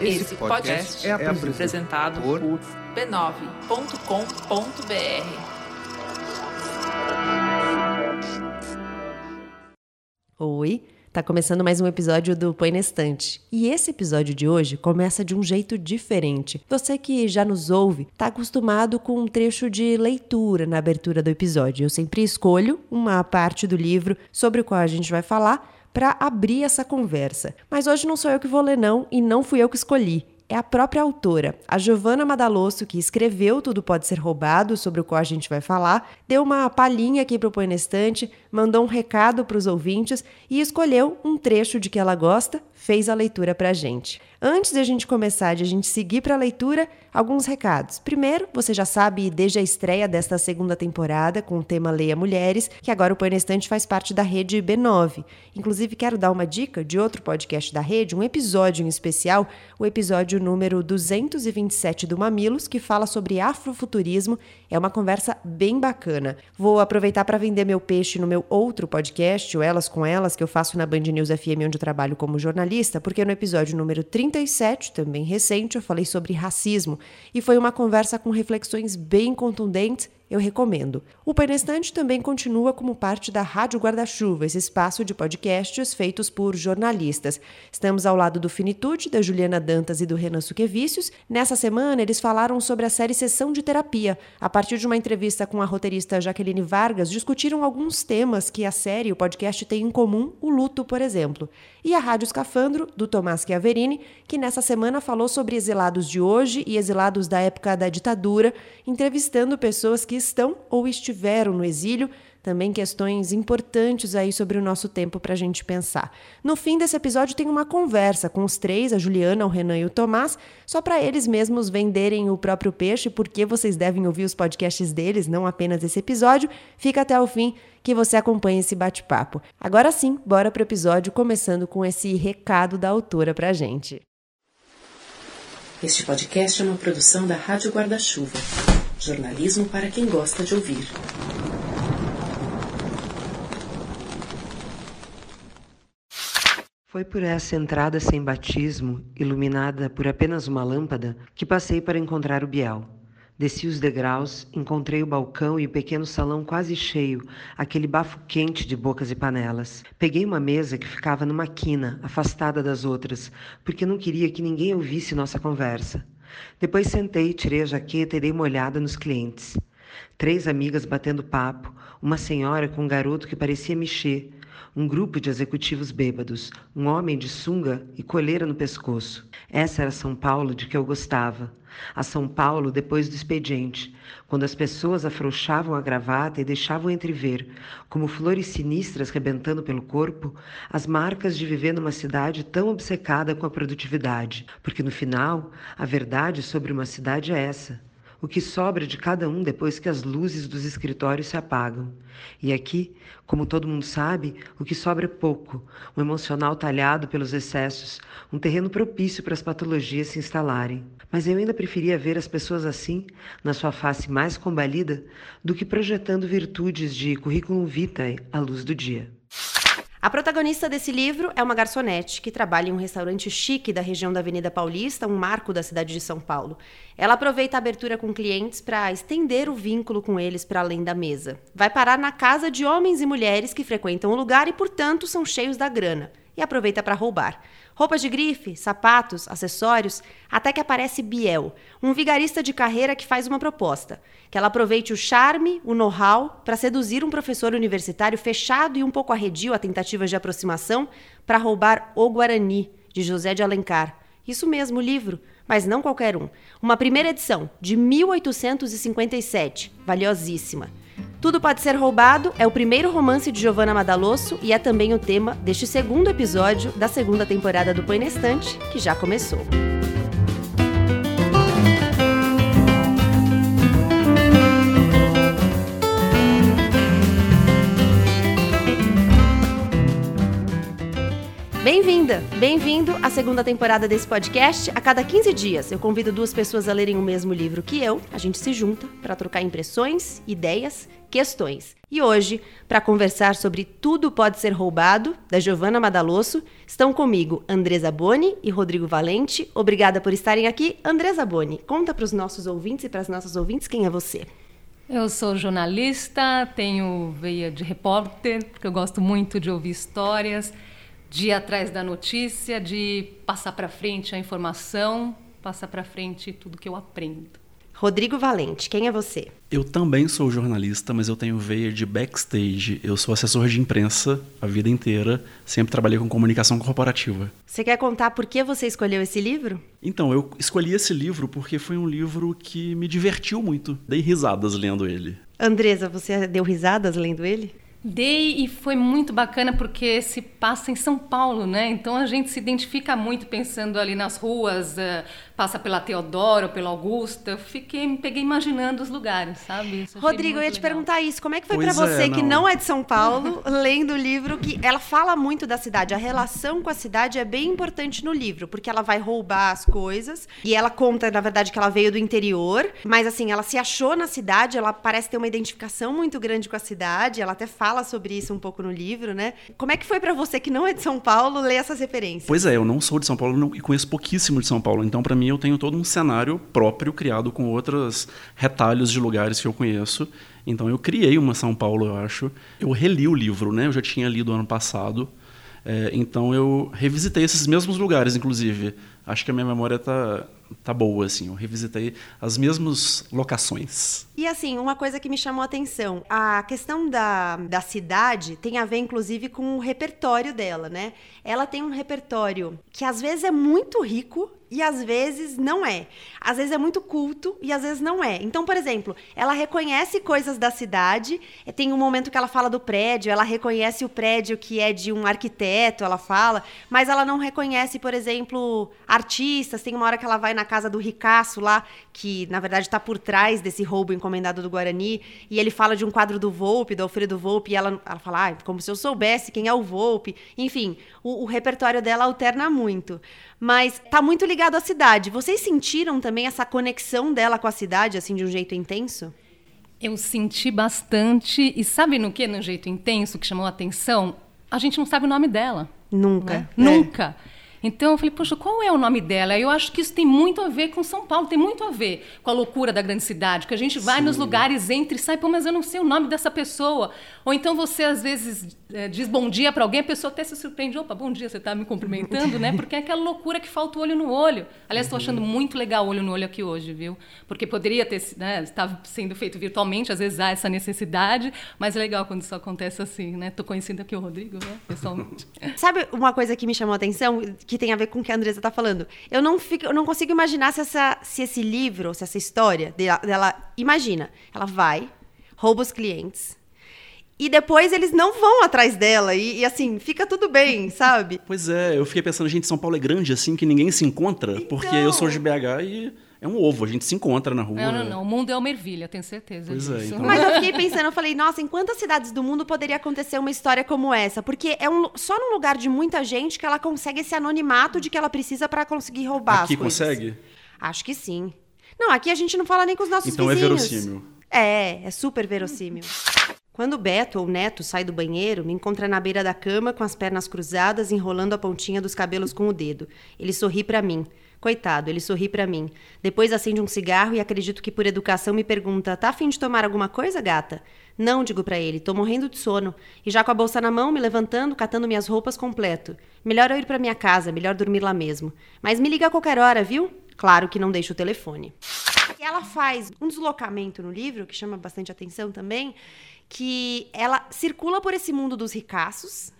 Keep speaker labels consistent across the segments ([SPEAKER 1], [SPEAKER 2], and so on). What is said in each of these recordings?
[SPEAKER 1] Esse podcast é apresentado por b9.com.br.
[SPEAKER 2] Oi, tá começando mais um episódio do Põe na Estante. E esse episódio de hoje começa de um jeito diferente. Você que já nos ouve tá acostumado com um trecho de leitura na abertura do episódio. Eu sempre escolho uma parte do livro sobre o qual a gente vai falar para abrir essa conversa. Mas hoje não sou eu que vou ler não e não fui eu que escolhi é a própria autora, a Giovanna Madalosso, que escreveu Tudo Pode Ser Roubado, sobre o qual a gente vai falar, deu uma palhinha aqui para o Estante, mandou um recado para os ouvintes e escolheu um trecho de que ela gosta, fez a leitura para a gente. Antes de a gente começar, de a gente seguir para a leitura, alguns recados. Primeiro, você já sabe desde a estreia desta segunda temporada com o tema Leia Mulheres, que agora o Põe na Estante faz parte da rede B9. Inclusive, quero dar uma dica de outro podcast da rede, um episódio em especial, o episódio número 227 do Mamilos, que fala sobre afrofuturismo. É uma conversa bem bacana. Vou aproveitar para vender meu peixe no meu outro podcast, o Elas com Elas, que eu faço na Band News FM, onde eu trabalho como jornalista, porque no episódio número 30 37, também recente, eu falei sobre racismo. E foi uma conversa com reflexões bem contundentes eu recomendo. O Painestante também continua como parte da Rádio Guarda-Chuva, esse espaço de podcasts feitos por jornalistas. Estamos ao lado do Finitude, da Juliana Dantas e do Renan Suquevicius. Nessa semana, eles falaram sobre a série Sessão de Terapia. A partir de uma entrevista com a roteirista Jaqueline Vargas, discutiram alguns temas que a série e o podcast têm em comum, o luto, por exemplo. E a Rádio Escafandro, do Tomás Chiaverini, que nessa semana falou sobre exilados de hoje e exilados da época da ditadura, entrevistando pessoas que estão ou estiveram no exílio, também questões importantes aí sobre o nosso tempo para a gente pensar. No fim desse episódio tem uma conversa com os três, a Juliana, o Renan e o Tomás, só para eles mesmos venderem o próprio peixe, porque vocês devem ouvir os podcasts deles, não apenas esse episódio. Fica até o fim que você acompanhe esse bate-papo. Agora sim, bora para o episódio, começando com esse recado da autora para gente.
[SPEAKER 3] Este podcast é uma produção da Rádio Guarda-Chuva. Jornalismo para quem gosta de ouvir.
[SPEAKER 4] Foi por essa entrada sem batismo, iluminada por apenas uma lâmpada, que passei para encontrar o Biel. Desci os degraus, encontrei o balcão e o pequeno salão quase cheio, aquele bafo quente de bocas e panelas. Peguei uma mesa que ficava numa quina, afastada das outras, porque não queria que ninguém ouvisse nossa conversa. Depois sentei, tirei a jaqueta e dei uma olhada nos clientes. Três amigas batendo papo, uma senhora com um garoto que parecia mexer, um grupo de executivos bêbados, um homem de sunga e coleira no pescoço. Essa era São Paulo de que eu gostava. A São Paulo depois do expediente, quando as pessoas afrouxavam a gravata e deixavam entrever, como flores sinistras rebentando pelo corpo, as marcas de viver numa cidade tão obcecada com a produtividade. Porque no final, a verdade sobre uma cidade é essa o que sobra de cada um depois que as luzes dos escritórios se apagam. E aqui, como todo mundo sabe, o que sobra é pouco, um emocional talhado pelos excessos, um terreno propício para as patologias se instalarem. Mas eu ainda preferia ver as pessoas assim, na sua face mais combalida, do que projetando virtudes de currículo vitae à luz do dia.
[SPEAKER 2] A protagonista desse livro é uma garçonete que trabalha em um restaurante chique da região da Avenida Paulista, um marco da cidade de São Paulo. Ela aproveita a abertura com clientes para estender o vínculo com eles para além da mesa. Vai parar na casa de homens e mulheres que frequentam o lugar e, portanto, são cheios da grana. E aproveita para roubar. Roupas de grife, sapatos, acessórios, até que aparece Biel, um vigarista de carreira que faz uma proposta: que ela aproveite o charme, o know-how, para seduzir um professor universitário fechado e um pouco arredio a tentativas de aproximação para roubar O Guarani, de José de Alencar. Isso mesmo, o livro, mas não qualquer um. Uma primeira edição, de 1857, valiosíssima. Tudo Pode Ser Roubado é o primeiro romance de Giovanna Madalosso e é também o tema deste segundo episódio da segunda temporada do Põe na Estante, que já começou. Bem-vinda, bem-vindo à segunda temporada desse podcast. A cada 15 dias eu convido duas pessoas a lerem o mesmo livro que eu. A gente se junta para trocar impressões, ideias questões. E hoje, para conversar sobre Tudo Pode Ser Roubado, da Giovanna Madalosso, estão comigo Andresa Boni e Rodrigo Valente. Obrigada por estarem aqui. Andresa Boni, conta para os nossos ouvintes e para as nossas ouvintes quem é você.
[SPEAKER 5] Eu sou jornalista, tenho veia de repórter, porque eu gosto muito de ouvir histórias, de ir atrás da notícia, de passar para frente a informação, passar para frente tudo que eu aprendo.
[SPEAKER 2] Rodrigo Valente, quem é você?
[SPEAKER 6] Eu também sou jornalista, mas eu tenho veia de backstage. Eu sou assessor de imprensa a vida inteira, sempre trabalhei com comunicação corporativa.
[SPEAKER 2] Você quer contar por que você escolheu esse livro?
[SPEAKER 6] Então, eu escolhi esse livro porque foi um livro que me divertiu muito. Dei risadas lendo ele.
[SPEAKER 2] Andresa, você deu risadas lendo ele?
[SPEAKER 5] Dei e foi muito bacana porque se passa em São Paulo, né? Então a gente se identifica muito pensando ali nas ruas, uh, passa pela Teodoro, pela Augusta. Eu fiquei, me peguei imaginando os lugares, sabe?
[SPEAKER 2] Rodrigo, eu ia te perguntar isso. Como é que foi para você, é, não. que não é de São Paulo, lendo o livro que ela fala muito da cidade. A relação com a cidade é bem importante no livro, porque ela vai roubar as coisas e ela conta, na verdade, que ela veio do interior, mas assim, ela se achou na cidade, ela parece ter uma identificação muito grande com a cidade, ela até fala sobre isso um pouco no livro, né? Como é que foi para você que não é de São Paulo ler essas referências?
[SPEAKER 6] Pois é, eu não sou de São Paulo não, e conheço pouquíssimo de São Paulo, então para mim eu tenho todo um cenário próprio criado com outros retalhos de lugares que eu conheço. Então eu criei uma São Paulo, eu acho. Eu reli o livro, né? Eu já tinha lido ano passado. É, então eu revisitei esses mesmos lugares, inclusive. Acho que a minha memória está tá boa, assim. Eu revisitei as mesmas locações.
[SPEAKER 2] E assim, uma coisa que me chamou a atenção, a questão da, da cidade tem a ver, inclusive, com o repertório dela, né? Ela tem um repertório que às vezes é muito rico e às vezes não é. Às vezes é muito culto e às vezes não é. Então, por exemplo, ela reconhece coisas da cidade, tem um momento que ela fala do prédio, ela reconhece o prédio que é de um arquiteto, ela fala, mas ela não reconhece, por exemplo, artistas. Tem uma hora que ela vai na casa do Ricaço lá, que na verdade está por trás desse roubo encomendado do Guarani, e ele fala de um quadro do Volpe, do Alfredo Volpe, e ela, ela fala, ah, como se eu soubesse quem é o Volpe. Enfim, o, o repertório dela alterna muito mas tá muito ligado à cidade. Vocês sentiram também essa conexão dela com a cidade, assim, de um jeito intenso?
[SPEAKER 5] Eu senti bastante. E sabe no que, no jeito intenso, que chamou a atenção? A gente não sabe o nome dela.
[SPEAKER 2] Nunca.
[SPEAKER 5] Né? É. Nunca. Então eu falei, poxa, qual é o nome dela? Eu acho que isso tem muito a ver com São Paulo, tem muito a ver com a loucura da grande cidade, que a gente vai Sim. nos lugares, entra e sai, pô, mas eu não sei o nome dessa pessoa. Ou então você, às vezes, é, diz bom dia para alguém, a pessoa até se surpreende, opa, bom dia, você está me cumprimentando, né? Porque é aquela loucura que falta o olho no olho. Aliás, estou achando muito legal o olho no olho aqui hoje, viu? Porque poderia ter, né, estar sendo feito virtualmente, às vezes há essa necessidade, mas é legal quando isso acontece assim, né? Estou conhecendo aqui o Rodrigo, né, pessoalmente.
[SPEAKER 2] Sabe uma coisa que me chamou a atenção, que tem a ver com o que a Andresa está falando? Eu não, fico, eu não consigo imaginar se, essa, se esse livro, se essa história dela, dela imagina, ela vai, rouba os clientes, e depois eles não vão atrás dela. E, e, assim, fica tudo bem, sabe?
[SPEAKER 6] Pois é, eu fiquei pensando, gente, São Paulo é grande assim que ninguém se encontra, então... porque eu sou de BH e é um ovo, a gente se encontra na rua.
[SPEAKER 5] Não, não, não. O mundo é uma ervilha, tenho certeza
[SPEAKER 6] pois
[SPEAKER 5] é,
[SPEAKER 6] disso. É, então...
[SPEAKER 2] Mas eu fiquei pensando, eu falei, nossa, em quantas cidades do mundo poderia acontecer uma história como essa? Porque é um, só num lugar de muita gente que ela consegue esse anonimato de que ela precisa para conseguir roubar
[SPEAKER 6] aqui
[SPEAKER 2] as coisas.
[SPEAKER 6] consegue?
[SPEAKER 2] Acho que sim. Não, aqui a gente não fala nem com os nossos
[SPEAKER 6] então
[SPEAKER 2] vizinhos.
[SPEAKER 6] Então é verossímil.
[SPEAKER 2] É, é super verossímil. Quando Beto ou Neto sai do banheiro, me encontra na beira da cama com as pernas cruzadas, enrolando a pontinha dos cabelos com o dedo. Ele sorri para mim. Coitado, ele sorri para mim. Depois acende um cigarro e acredito que por educação me pergunta: "Tá afim de tomar alguma coisa, gata?" Não, digo para ele, tô morrendo de sono. E já com a bolsa na mão, me levantando, catando minhas roupas completo. Melhor eu ir para minha casa, melhor dormir lá mesmo. Mas me liga a qualquer hora, viu? Claro que não deixo o telefone. E ela faz um deslocamento no livro que chama bastante atenção também, que ela circula por esse mundo dos ricaços,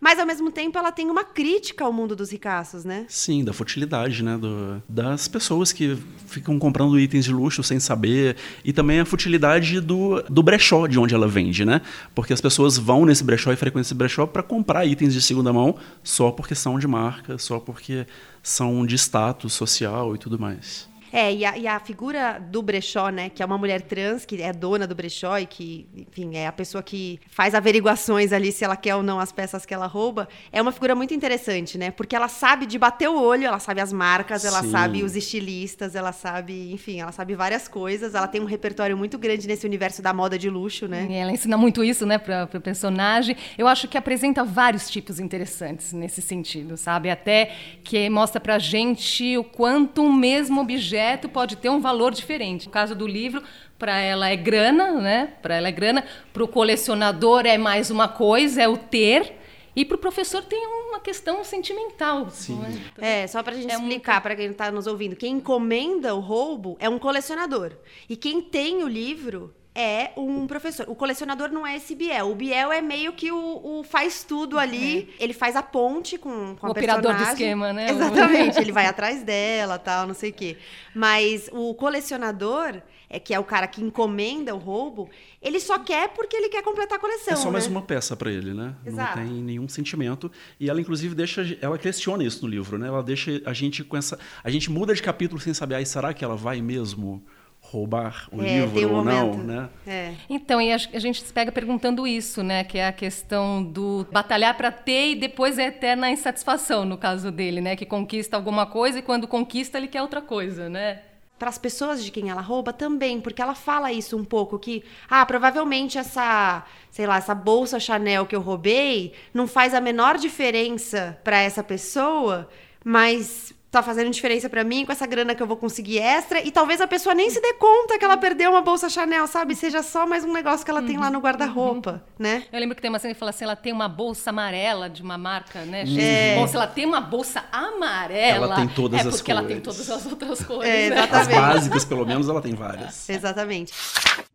[SPEAKER 2] mas ao mesmo tempo ela tem uma crítica ao mundo dos ricaços, né?
[SPEAKER 6] Sim, da futilidade, né? Do, das pessoas que ficam comprando itens de luxo sem saber. E também a futilidade do, do brechó de onde ela vende, né? Porque as pessoas vão nesse brechó e frequentam esse brechó para comprar itens de segunda mão só porque são de marca, só porque são de status social e tudo mais.
[SPEAKER 2] É, e a, e a, figura do brechó, né, que é uma mulher trans, que é dona do brechó e que, enfim, é a pessoa que faz averiguações ali se ela quer ou não as peças que ela rouba, é uma figura muito interessante, né? Porque ela sabe de bater o olho, ela sabe as marcas, ela Sim. sabe os estilistas, ela sabe, enfim, ela sabe várias coisas, ela tem um repertório muito grande nesse universo da moda de luxo, né?
[SPEAKER 5] E ela ensina muito isso, né, para o personagem. Eu acho que apresenta vários tipos interessantes nesse sentido, sabe? Até que mostra pra gente o quanto um mesmo objeto pode ter um valor diferente. No caso do livro, para ela é grana, né? Para ela é grana, para o colecionador é mais uma coisa, é o ter. E para o professor tem uma questão sentimental.
[SPEAKER 2] Sim. É? é, só para a gente é explicar muito... para quem está nos ouvindo. Quem encomenda o roubo é um colecionador. E quem tem o livro é um professor. O colecionador não é esse Biel. O Biel é meio que o, o faz tudo ali. É. Ele faz a ponte com, com o a
[SPEAKER 5] operador do esquema, né?
[SPEAKER 2] Exatamente. ele vai atrás dela, tal, não sei o quê. Mas o colecionador, é que é o cara que encomenda o roubo, ele só quer porque ele quer completar a coleção. É
[SPEAKER 6] só
[SPEAKER 2] né?
[SPEAKER 6] mais uma peça para ele, né? Exato. Não tem nenhum sentimento. E ela, inclusive, deixa. Ela questiona isso no livro, né? Ela deixa a gente com essa. A gente muda de capítulo sem saber, aí, será que ela vai mesmo? Roubar o é, livro um ou momento. não, né?
[SPEAKER 5] É. Então, e a, gente se pega perguntando isso, né? Que é a questão do batalhar para ter e depois é eterna insatisfação, no caso dele, né? Que conquista alguma coisa e quando conquista ele quer outra coisa, né?
[SPEAKER 2] Para as pessoas de quem ela rouba também, porque ela fala isso um pouco que, ah, provavelmente essa, sei lá, essa bolsa Chanel que eu roubei não faz a menor diferença para essa pessoa, mas tá fazendo diferença para mim com essa grana que eu vou conseguir extra e talvez a pessoa nem se dê conta que ela perdeu uma bolsa Chanel, sabe? Seja só mais um negócio que ela uhum, tem lá no guarda-roupa, uhum. né?
[SPEAKER 5] Eu lembro que tem uma cena que fala assim, ela tem uma bolsa amarela de uma marca, né? É. Bom, se ela tem uma bolsa amarela,
[SPEAKER 6] ela tem todas
[SPEAKER 5] é
[SPEAKER 6] as
[SPEAKER 5] porque
[SPEAKER 6] cores.
[SPEAKER 5] ela tem todas as outras cores.
[SPEAKER 2] É,
[SPEAKER 5] né?
[SPEAKER 6] As básicas, pelo menos, ela tem várias.
[SPEAKER 2] Exatamente.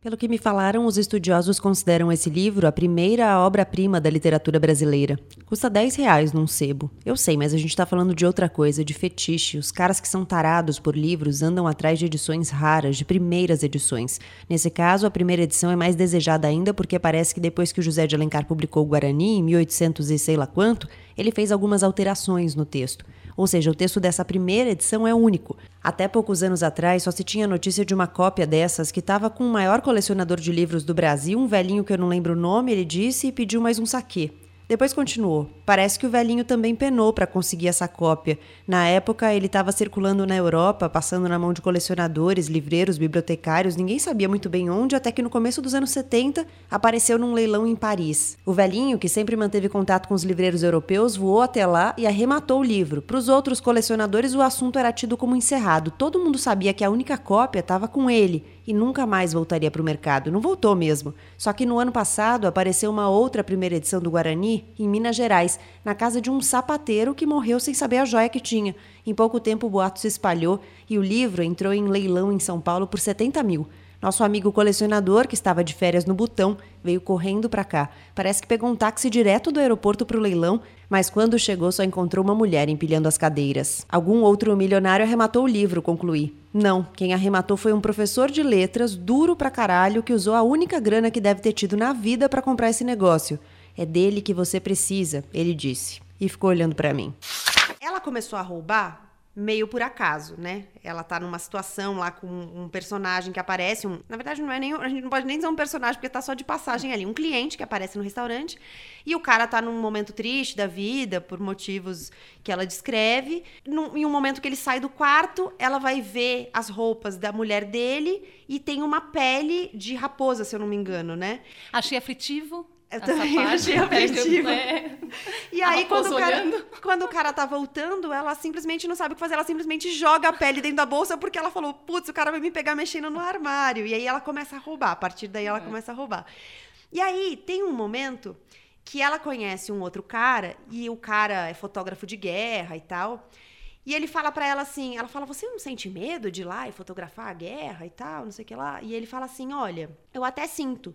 [SPEAKER 7] Pelo que me falaram, os estudiosos consideram esse livro a primeira obra-prima da literatura brasileira. Custa 10 reais num sebo. Eu sei, mas a gente tá falando de outra coisa, de fetiche. Os caras que são tarados por livros andam atrás de edições raras, de primeiras edições. Nesse caso, a primeira edição é mais desejada ainda porque parece que depois que o José de Alencar publicou o Guarani, em 1800 e sei lá quanto, ele fez algumas alterações no texto. Ou seja, o texto dessa primeira edição é único. Até poucos anos atrás só se tinha notícia de uma cópia dessas que estava com o maior colecionador de livros do Brasil, um velhinho que eu não lembro o nome, ele disse e pediu mais um saquê. Depois continuou. Parece que o velhinho também penou para conseguir essa cópia. Na época, ele estava circulando na Europa, passando na mão de colecionadores, livreiros, bibliotecários, ninguém sabia muito bem onde, até que no começo dos anos 70 apareceu num leilão em Paris. O velhinho, que sempre manteve contato com os livreiros europeus, voou até lá e arrematou o livro. Para os outros colecionadores, o assunto era tido como encerrado. Todo mundo sabia que a única cópia estava com ele e nunca mais voltaria para o mercado. Não voltou mesmo. Só que no ano passado apareceu uma outra primeira edição do Guarani em Minas Gerais, na casa de um sapateiro que morreu sem saber a joia que tinha. Em pouco tempo o boato se espalhou e o livro entrou em leilão em São Paulo por 70 mil. Nosso amigo colecionador, que estava de férias no Butão, veio correndo para cá. Parece que pegou um táxi direto do aeroporto para o leilão, mas quando chegou só encontrou uma mulher empilhando as cadeiras. Algum outro milionário arrematou o livro, concluí. Não, quem arrematou foi um professor de letras, duro pra caralho, que usou a única grana que deve ter tido na vida para comprar esse negócio. É dele que você precisa, ele disse. E ficou olhando para mim.
[SPEAKER 2] Ela começou a roubar meio por acaso, né? Ela tá numa situação lá com um personagem que aparece, um, na verdade não é nem, a gente não pode nem dizer um personagem porque tá só de passagem ali, um cliente que aparece no restaurante, e o cara tá num momento triste da vida por motivos que ela descreve. Num, em um momento que ele sai do quarto, ela vai ver as roupas da mulher dele e tem uma pele de raposa, se eu não me engano, né?
[SPEAKER 5] Achei aflitivo.
[SPEAKER 2] Eu também achei afetiva. É. E aí, quando o, cara, quando o cara tá voltando, ela simplesmente não sabe o que fazer. Ela simplesmente joga a pele dentro da bolsa porque ela falou: putz, o cara vai me pegar mexendo no armário. E aí ela começa a roubar. A partir daí, ela é. começa a roubar. E aí, tem um momento que ela conhece um outro cara e o cara é fotógrafo de guerra e tal. E ele fala para ela assim, ela fala: "Você não sente medo de ir lá e fotografar a guerra e tal, não sei o que lá?" E ele fala assim: "Olha, eu até sinto,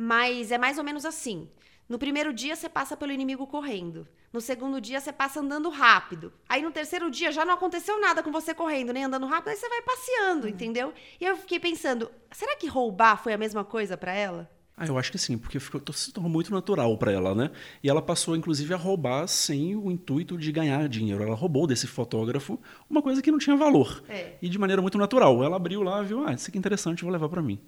[SPEAKER 2] mas é mais ou menos assim. No primeiro dia você passa pelo inimigo correndo. No segundo dia você passa andando rápido. Aí no terceiro dia já não aconteceu nada com você correndo, nem andando rápido, aí você vai passeando, uhum. entendeu? E eu fiquei pensando, será que roubar foi a mesma coisa para ela?
[SPEAKER 6] Ah, eu acho que sim, porque ficou, se tornou muito natural para ela, né? E ela passou, inclusive, a roubar sem o intuito de ganhar dinheiro. Ela roubou desse fotógrafo uma coisa que não tinha valor. É. E de maneira muito natural. Ela abriu lá, viu, ah, isso aqui é interessante, vou levar para mim.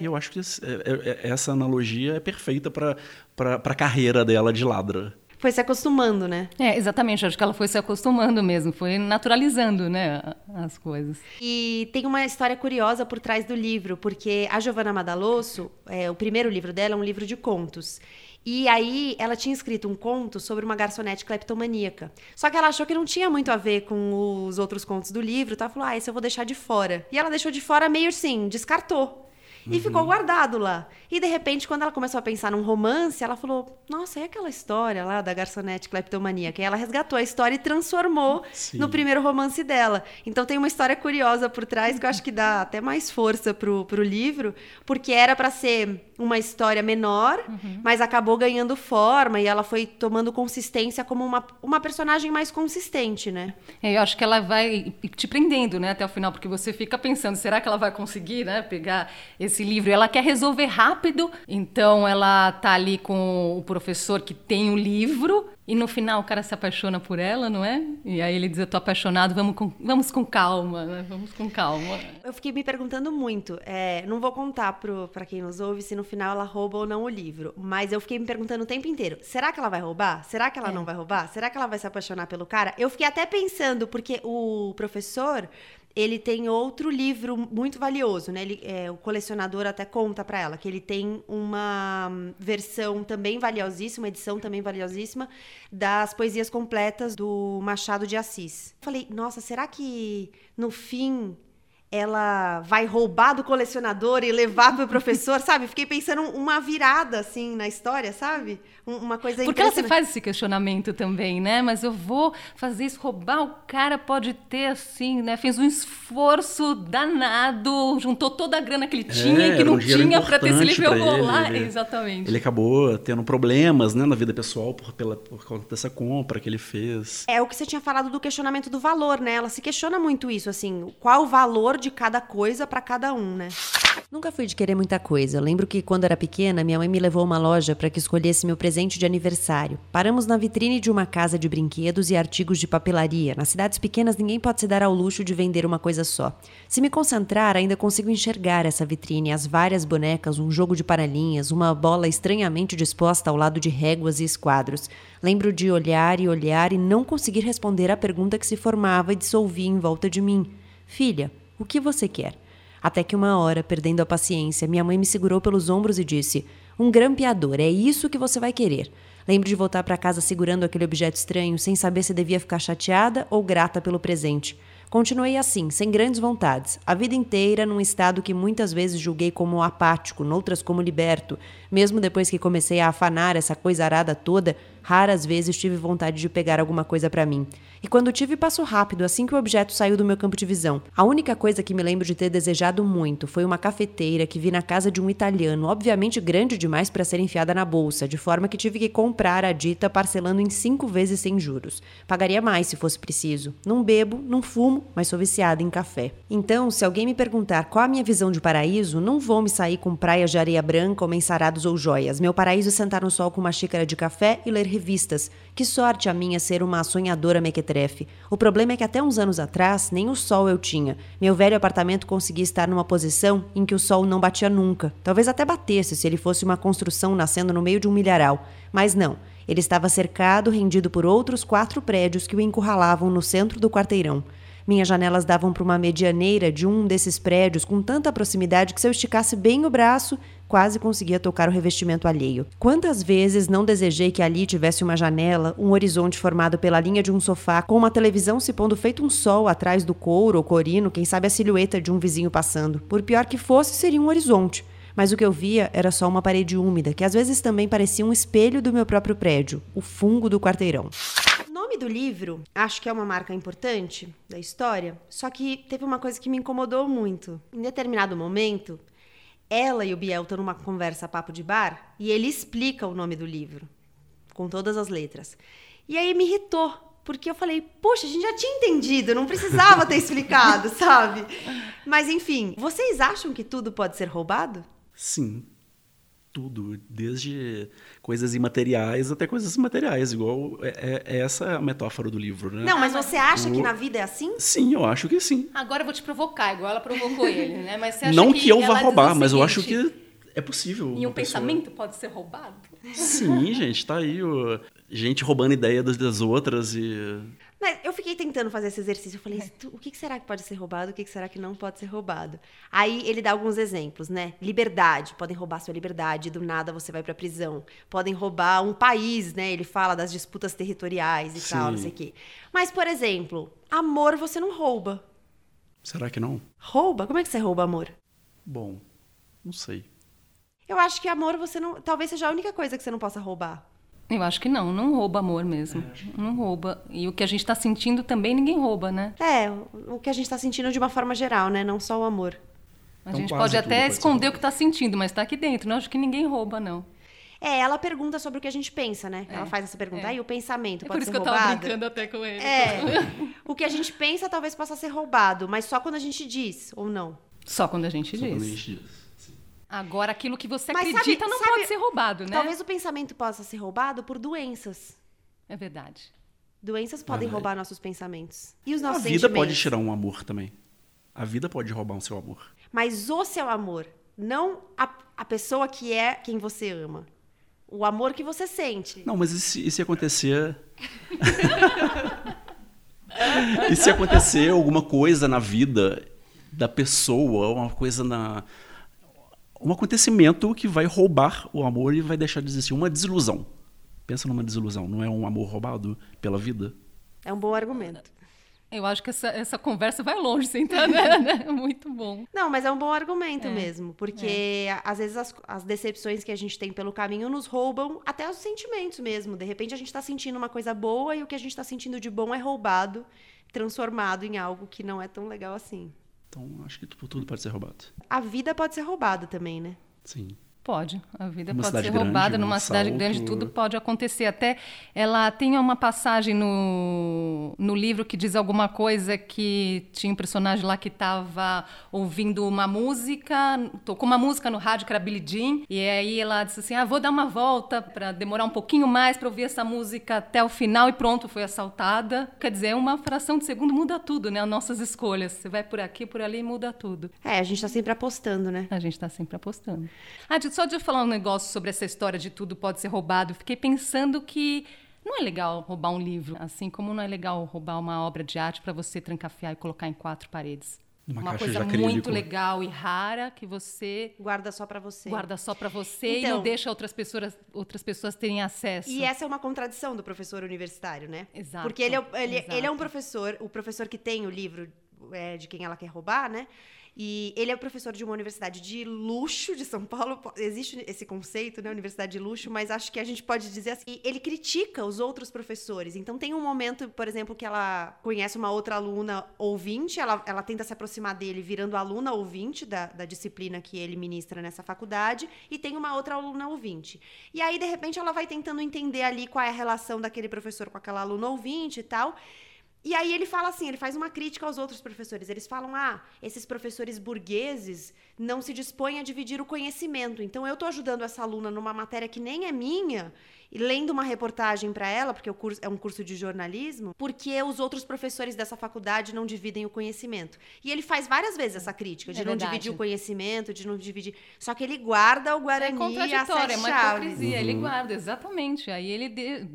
[SPEAKER 6] E eu acho que é, é, é, essa analogia é perfeita para a carreira dela de ladra
[SPEAKER 2] foi se acostumando, né?
[SPEAKER 5] É, exatamente. Acho que ela foi se acostumando mesmo, foi naturalizando, né, as coisas.
[SPEAKER 2] E tem uma história curiosa por trás do livro, porque a Giovanna Madalosso, é, o primeiro livro dela é um livro de contos. E aí ela tinha escrito um conto sobre uma garçonete cleptomaníaca. Só que ela achou que não tinha muito a ver com os outros contos do livro, então ela falou: "Ah, esse eu vou deixar de fora". E ela deixou de fora meio assim, descartou. E uhum. ficou guardado lá. E de repente, quando ela começou a pensar num romance, ela falou: Nossa, é aquela história lá da garçonete cleptomaníaca. E ela resgatou a história e transformou Sim. no primeiro romance dela. Então tem uma história curiosa por trás que eu acho que dá até mais força pro, pro livro, porque era para ser uma história menor, uhum. mas acabou ganhando forma e ela foi tomando consistência como uma, uma personagem mais consistente, né?
[SPEAKER 5] É, eu acho que ela vai te prendendo, né, até o final, porque você fica pensando, será que ela vai conseguir, né, pegar esse livro? Ela quer resolver rápido. Então ela tá ali com o professor que tem o livro e no final o cara se apaixona por ela, não é? E aí ele diz: Eu tô apaixonado, vamos com, vamos com calma, né? Vamos com calma.
[SPEAKER 2] Eu fiquei me perguntando muito. É, não vou contar para quem nos ouve se no final ela rouba ou não o livro, mas eu fiquei me perguntando o tempo inteiro: será que ela vai roubar? Será que ela é. não vai roubar? Será que ela vai se apaixonar pelo cara? Eu fiquei até pensando, porque o professor ele tem outro livro muito valioso, né? Ele, é, o colecionador até conta para ela que ele tem uma versão também valiosíssima, uma edição também valiosíssima das poesias completas do Machado de Assis. Falei, nossa, será que no fim ela vai roubar do colecionador e levar para o professor, sabe? Fiquei pensando uma virada assim na história, sabe? Uma coisa
[SPEAKER 5] Porque ela se faz esse questionamento também, né? Mas eu vou fazer isso, roubar o cara pode ter assim, né? Fez um esforço danado, juntou toda a grana que ele tinha e que não um tinha para ter esse livro rolar. Ele, Exatamente.
[SPEAKER 6] Ele acabou tendo problemas, né, na vida pessoal por pela por conta dessa compra que ele fez.
[SPEAKER 2] É o que você tinha falado do questionamento do valor, né? Ela se questiona muito isso, assim, qual o valor de cada coisa para cada um, né?
[SPEAKER 8] Nunca fui de querer muita coisa. Eu lembro que quando era pequena, minha mãe me levou a uma loja para que escolhesse meu presente de aniversário. Paramos na vitrine de uma casa de brinquedos e artigos de papelaria. Nas cidades pequenas, ninguém pode se dar ao luxo de vender uma coisa só. Se me concentrar, ainda consigo enxergar essa vitrine, as várias bonecas, um jogo de paralhinhas, uma bola estranhamente disposta ao lado de réguas e esquadros. Lembro de olhar e olhar e não conseguir responder à pergunta que se formava e dissolvia em volta de mim. Filha, o que você quer? Até que uma hora, perdendo a paciência, minha mãe me segurou pelos ombros e disse: Um grampeador, é isso que você vai querer. Lembro de voltar para casa segurando aquele objeto estranho, sem saber se devia ficar chateada ou grata pelo presente. Continuei assim, sem grandes vontades, a vida inteira num estado que muitas vezes julguei como apático, noutras como liberto. Mesmo depois que comecei a afanar essa coisa arada toda, raras vezes tive vontade de pegar alguma coisa para mim. E quando tive, passou rápido assim que o objeto saiu do meu campo de visão. A única coisa que me lembro de ter desejado muito foi uma cafeteira que vi na casa de um italiano, obviamente grande demais para ser enfiada na bolsa, de forma que tive que comprar a dita parcelando em cinco vezes sem juros. Pagaria mais se fosse preciso. Não bebo, não fumo, mas sou viciada em café. Então, se alguém me perguntar qual a minha visão de paraíso, não vou me sair com praias de areia branca ou mensarados ou joias. Meu paraíso é sentar no sol com uma xícara de café e ler revistas. Que sorte a minha ser uma sonhadora mequetrefe. O problema é que até uns anos atrás, nem o sol eu tinha. Meu velho apartamento conseguia estar numa posição em que o sol não batia nunca. Talvez até batesse se ele fosse uma construção nascendo no meio de um milharal. Mas não. Ele estava cercado, rendido por outros quatro prédios que o encurralavam no centro do quarteirão. Minhas janelas davam para uma medianeira de um desses prédios com tanta proximidade que se eu esticasse bem o braço, quase conseguia tocar o revestimento alheio. Quantas vezes não desejei que ali tivesse uma janela, um horizonte formado pela linha de um sofá, com uma televisão se pondo feito um sol atrás do couro ou corino, quem sabe a silhueta de um vizinho passando. Por pior que fosse, seria um horizonte mas o que eu via era só uma parede úmida, que às vezes também parecia um espelho do meu próprio prédio, o fungo do quarteirão
[SPEAKER 2] nome do livro, acho que é uma marca importante da história, só que teve uma coisa que me incomodou muito. Em determinado momento, ela e o Biel estão numa conversa papo de bar e ele explica o nome do livro, com todas as letras. E aí me irritou, porque eu falei, poxa, a gente já tinha entendido, não precisava ter explicado, sabe? Mas enfim, vocês acham que tudo pode ser roubado?
[SPEAKER 6] Sim. tudo, desde coisas imateriais até coisas materiais, igual é, é, é essa a metáfora do livro, né?
[SPEAKER 2] Não, mas você acha o... que na vida é assim?
[SPEAKER 6] Sim, eu acho que sim.
[SPEAKER 5] Agora eu vou te provocar, igual ela provocou ele, né? Mas você acha
[SPEAKER 6] Não
[SPEAKER 5] que,
[SPEAKER 6] que eu vá roubar, mas eu acho que é possível.
[SPEAKER 5] E um pensamento pode ser roubado?
[SPEAKER 6] Sim, gente, tá aí o... gente roubando ideia das outras e
[SPEAKER 2] mas eu fiquei tentando fazer esse exercício. Eu falei, o que será que pode ser roubado? O que será que não pode ser roubado? Aí ele dá alguns exemplos, né? Liberdade. Podem roubar sua liberdade, do nada você vai pra prisão. Podem roubar um país, né? Ele fala das disputas territoriais e Sim. tal, não sei o quê. Mas, por exemplo, amor você não rouba.
[SPEAKER 6] Será que não?
[SPEAKER 2] Rouba? Como é que você rouba amor?
[SPEAKER 6] Bom, não sei.
[SPEAKER 2] Eu acho que amor você não. Talvez seja a única coisa que você não possa roubar.
[SPEAKER 5] Eu acho que não, não rouba amor mesmo. Não rouba. E o que a gente está sentindo também ninguém rouba, né?
[SPEAKER 2] É, o que a gente está sentindo de uma forma geral, né? Não só o amor.
[SPEAKER 5] A então, gente pode até pode esconder o que está sentindo, mas está aqui dentro. Não acho que ninguém rouba, não.
[SPEAKER 2] É, ela pergunta sobre o que a gente pensa, né? É, ela faz essa pergunta. É. Aí o pensamento
[SPEAKER 5] é
[SPEAKER 2] pode
[SPEAKER 5] ser
[SPEAKER 2] roubado?
[SPEAKER 5] por isso que eu tava brincando até com ele.
[SPEAKER 2] É. o que a gente pensa talvez possa ser roubado, mas só quando a gente diz, ou não?
[SPEAKER 5] Só quando a gente
[SPEAKER 6] só
[SPEAKER 5] diz.
[SPEAKER 6] Quando a gente diz.
[SPEAKER 5] Agora, aquilo que você Mas acredita sabe, não sabe, pode ser roubado, né?
[SPEAKER 2] Talvez o pensamento possa ser roubado por doenças.
[SPEAKER 5] É verdade.
[SPEAKER 2] Doenças podem ah, roubar nossos pensamentos. E os nossos
[SPEAKER 6] A vida pode tirar um amor também. A vida pode roubar um seu amor.
[SPEAKER 2] Mas o seu amor, não a, a pessoa que é quem você ama. O amor que você sente.
[SPEAKER 6] Não, mas e se, e se acontecer. e se acontecer alguma coisa na vida da pessoa, uma coisa na, um acontecimento que vai roubar o amor e vai deixar de existir. Uma desilusão. Pensa numa desilusão, não é um amor roubado pela vida?
[SPEAKER 2] É um bom argumento.
[SPEAKER 5] Eu acho que essa, essa conversa vai longe, sem entender, né? Muito bom.
[SPEAKER 2] Não, mas é um bom argumento é, mesmo, porque é. às vezes as, as, decepções que a gente tem pelo caminho nos roubam até os sentimentos mesmo. De repente a gente está sentindo uma coisa boa e o que a gente está sentindo de bom é roubado, transformado em algo que não é tão legal assim.
[SPEAKER 6] Então, acho que tudo pode ser roubado.
[SPEAKER 2] A vida pode ser roubada também, né?
[SPEAKER 6] Sim.
[SPEAKER 5] Pode, a vida uma pode ser roubada numa um cidade grande, tudo pode acontecer. Até ela tem uma passagem no, no livro que diz alguma coisa que tinha um personagem lá que estava ouvindo uma música, tocou uma música no rádio que era Billie Jean, e aí ela disse assim: "Ah, vou dar uma volta para demorar um pouquinho mais para ouvir essa música até o final" e pronto, foi assaltada. Quer dizer, uma fração de segundo muda tudo, né? As nossas escolhas. Você vai por aqui, por ali e muda tudo.
[SPEAKER 2] É, a gente está sempre apostando, né?
[SPEAKER 5] A gente está sempre apostando. Ah, só de falar um negócio sobre essa história de tudo pode ser roubado, fiquei pensando que não é legal roubar um livro, assim como não é legal roubar uma obra de arte para você trancafiar e colocar em quatro paredes.
[SPEAKER 6] Uma,
[SPEAKER 5] uma coisa muito legal e rara que você
[SPEAKER 2] guarda só para você.
[SPEAKER 5] Guarda só para você então, e não deixa outras pessoas outras pessoas terem acesso.
[SPEAKER 2] E essa é uma contradição do professor universitário, né?
[SPEAKER 5] Exato.
[SPEAKER 2] Porque ele é, ele, ele é um professor, o professor que tem o livro é, de quem ela quer roubar, né? E ele é professor de uma universidade de luxo de São Paulo. Existe esse conceito, né? Universidade de luxo, mas acho que a gente pode dizer assim. Ele critica os outros professores. Então tem um momento, por exemplo, que ela conhece uma outra aluna ouvinte, ela, ela tenta se aproximar dele virando aluna ouvinte da, da disciplina que ele ministra nessa faculdade, e tem uma outra aluna ouvinte. E aí, de repente, ela vai tentando entender ali qual é a relação daquele professor com aquela aluna ouvinte e tal. E aí ele fala assim, ele faz uma crítica aos outros professores. Eles falam: "Ah, esses professores burgueses não se dispõem a dividir o conhecimento. Então eu estou ajudando essa aluna numa matéria que nem é minha e lendo uma reportagem para ela, porque o curso é um curso de jornalismo, porque os outros professores dessa faculdade não dividem o conhecimento. E ele faz várias vezes essa crítica de é não verdade. dividir o conhecimento, de não dividir. Só que ele guarda o Guarani é contraditório,
[SPEAKER 5] é uma hipocrisia. Uhum. Ele guarda, exatamente. Aí ele, de,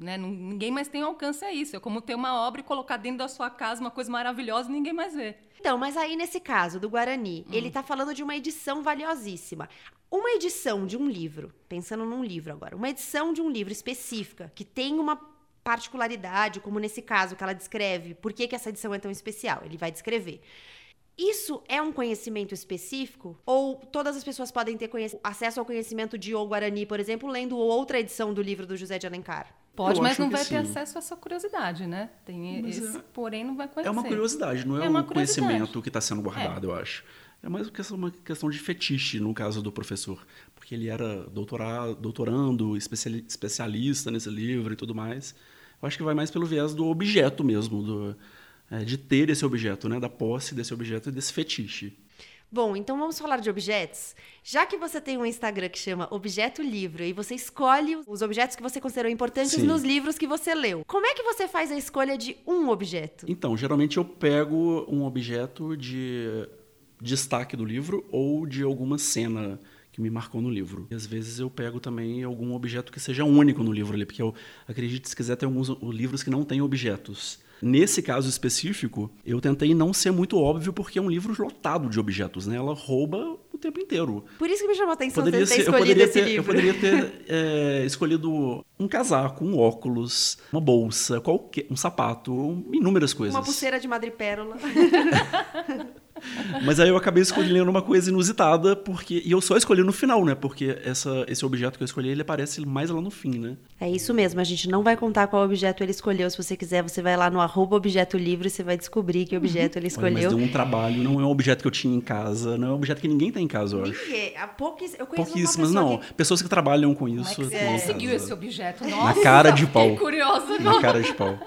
[SPEAKER 5] né, ninguém mais tem alcance a isso. É como ter uma obra e colocar dentro da sua casa uma coisa maravilhosa e ninguém mais vê.
[SPEAKER 2] Então, mas aí nesse caso do Guarani, hum. ele está falando de uma edição valiosíssima. Uma edição de um livro, pensando num livro agora, uma edição de um livro específica, que tem uma particularidade, como nesse caso que ela descreve, por que, que essa edição é tão especial? Ele vai descrever. Isso é um conhecimento específico? Ou todas as pessoas podem ter acesso ao conhecimento de O Guarani, por exemplo, lendo outra edição do livro do José de Alencar?
[SPEAKER 5] Pode, Eu mas não vai sim. ter acesso a essa curiosidade, né? Tem esse, é, porém não vai conhecer.
[SPEAKER 6] É uma curiosidade, não é, é um conhecimento que está sendo guardado, é. eu acho. É mais uma questão de fetiche, no caso do professor. Porque ele era doutorado, doutorando, especialista nesse livro e tudo mais. Eu acho que vai mais pelo viés do objeto mesmo, do, é, de ter esse objeto, né? da posse desse objeto e desse fetiche.
[SPEAKER 2] Bom, então vamos falar de objetos. Já que você tem um Instagram que chama Objeto Livro e você escolhe os objetos que você considerou importantes Sim. nos livros que você leu, como é que você faz a escolha de um objeto?
[SPEAKER 6] Então, geralmente eu pego um objeto de destaque do livro ou de alguma cena que me marcou no livro. E às vezes eu pego também algum objeto que seja único no livro ali, porque eu acredito que se quiser tem alguns livros que não têm objetos. Nesse caso específico, eu tentei não ser muito óbvio porque é um livro lotado de objetos, né? Ela rouba o tempo inteiro.
[SPEAKER 2] Por isso que me chamou a atenção poderia ter ser, escolhido eu poderia esse
[SPEAKER 6] ter,
[SPEAKER 2] livro.
[SPEAKER 6] Eu poderia ter é, escolhido um casaco, um óculos, uma bolsa, qualquer, um sapato, inúmeras coisas.
[SPEAKER 2] Uma pulseira de madrepérola.
[SPEAKER 6] Mas aí eu acabei escolhendo uma coisa inusitada, porque. E eu só escolhi no final, né? Porque essa, esse objeto que eu escolhi, ele aparece mais lá no fim, né?
[SPEAKER 2] É isso mesmo, a gente não vai contar qual objeto ele escolheu. Se você quiser, você vai lá no arroba objeto livre e você vai descobrir que objeto ele escolheu. Olha,
[SPEAKER 6] mas deu um trabalho, não é um objeto que eu tinha em casa, não é um objeto que ninguém tem em casa, eu acho.
[SPEAKER 2] Ninguém. Há pouquíssimas. Eu conheço
[SPEAKER 6] Pouquíssimas, não. Que... Pessoas que trabalham com isso.
[SPEAKER 5] Como é que você conseguiu esse objeto? Nossa,
[SPEAKER 6] Na cara de pau.
[SPEAKER 5] Curioso,
[SPEAKER 6] Na cara de pau.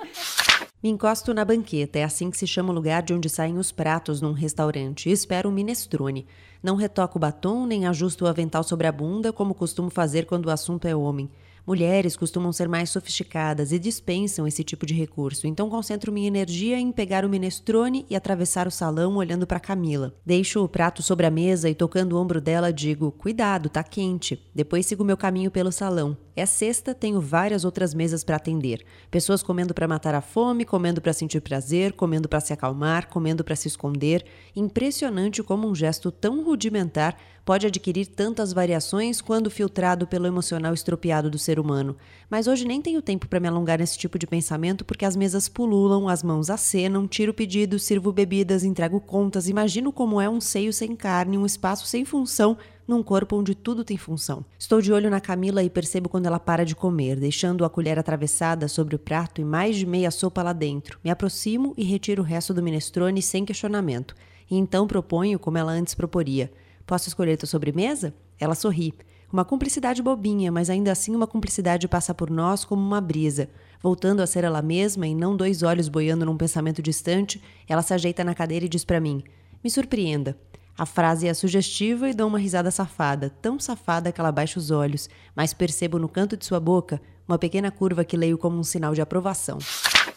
[SPEAKER 8] Me encosto na banqueta, é assim que se chama o lugar de onde saem os pratos num restaurante, e espero um minestrone. Não retoco o batom, nem ajusto o avental sobre a bunda, como costumo fazer quando o assunto é homem. Mulheres costumam ser mais sofisticadas e dispensam esse tipo de recurso, então concentro minha energia em pegar o minestrone e atravessar o salão olhando para Camila. Deixo o prato sobre a mesa e tocando o ombro dela digo: "Cuidado, tá quente". Depois sigo meu caminho pelo salão. É sexta, tenho várias outras mesas para atender. Pessoas comendo para matar a fome, comendo para sentir prazer, comendo para se acalmar, comendo para se esconder. Impressionante como um gesto tão rudimentar pode adquirir tantas variações quando filtrado pelo emocional estropiado do ser humano. Mas hoje nem tenho tempo para me alongar nesse tipo de pensamento porque as mesas pululam, as mãos acenam, tiro pedidos, sirvo bebidas, entrego contas, imagino como é um seio sem carne, um espaço sem função num corpo onde tudo tem função. Estou de olho na Camila e percebo quando ela para de comer, deixando a colher atravessada sobre o prato e mais de meia sopa lá dentro. Me aproximo e retiro o resto do minestrone sem questionamento. E então proponho como ela antes proporia. Posso escolher tua sobremesa? Ela sorri. Uma cumplicidade bobinha, mas ainda assim uma cumplicidade passa por nós como uma brisa. Voltando a ser ela mesma e não dois olhos boiando num pensamento distante, ela se ajeita na cadeira e diz para mim: Me surpreenda. A frase é sugestiva e dou uma risada safada, tão safada que ela baixa os olhos, mas percebo no canto de sua boca uma pequena curva que leio como um sinal de aprovação.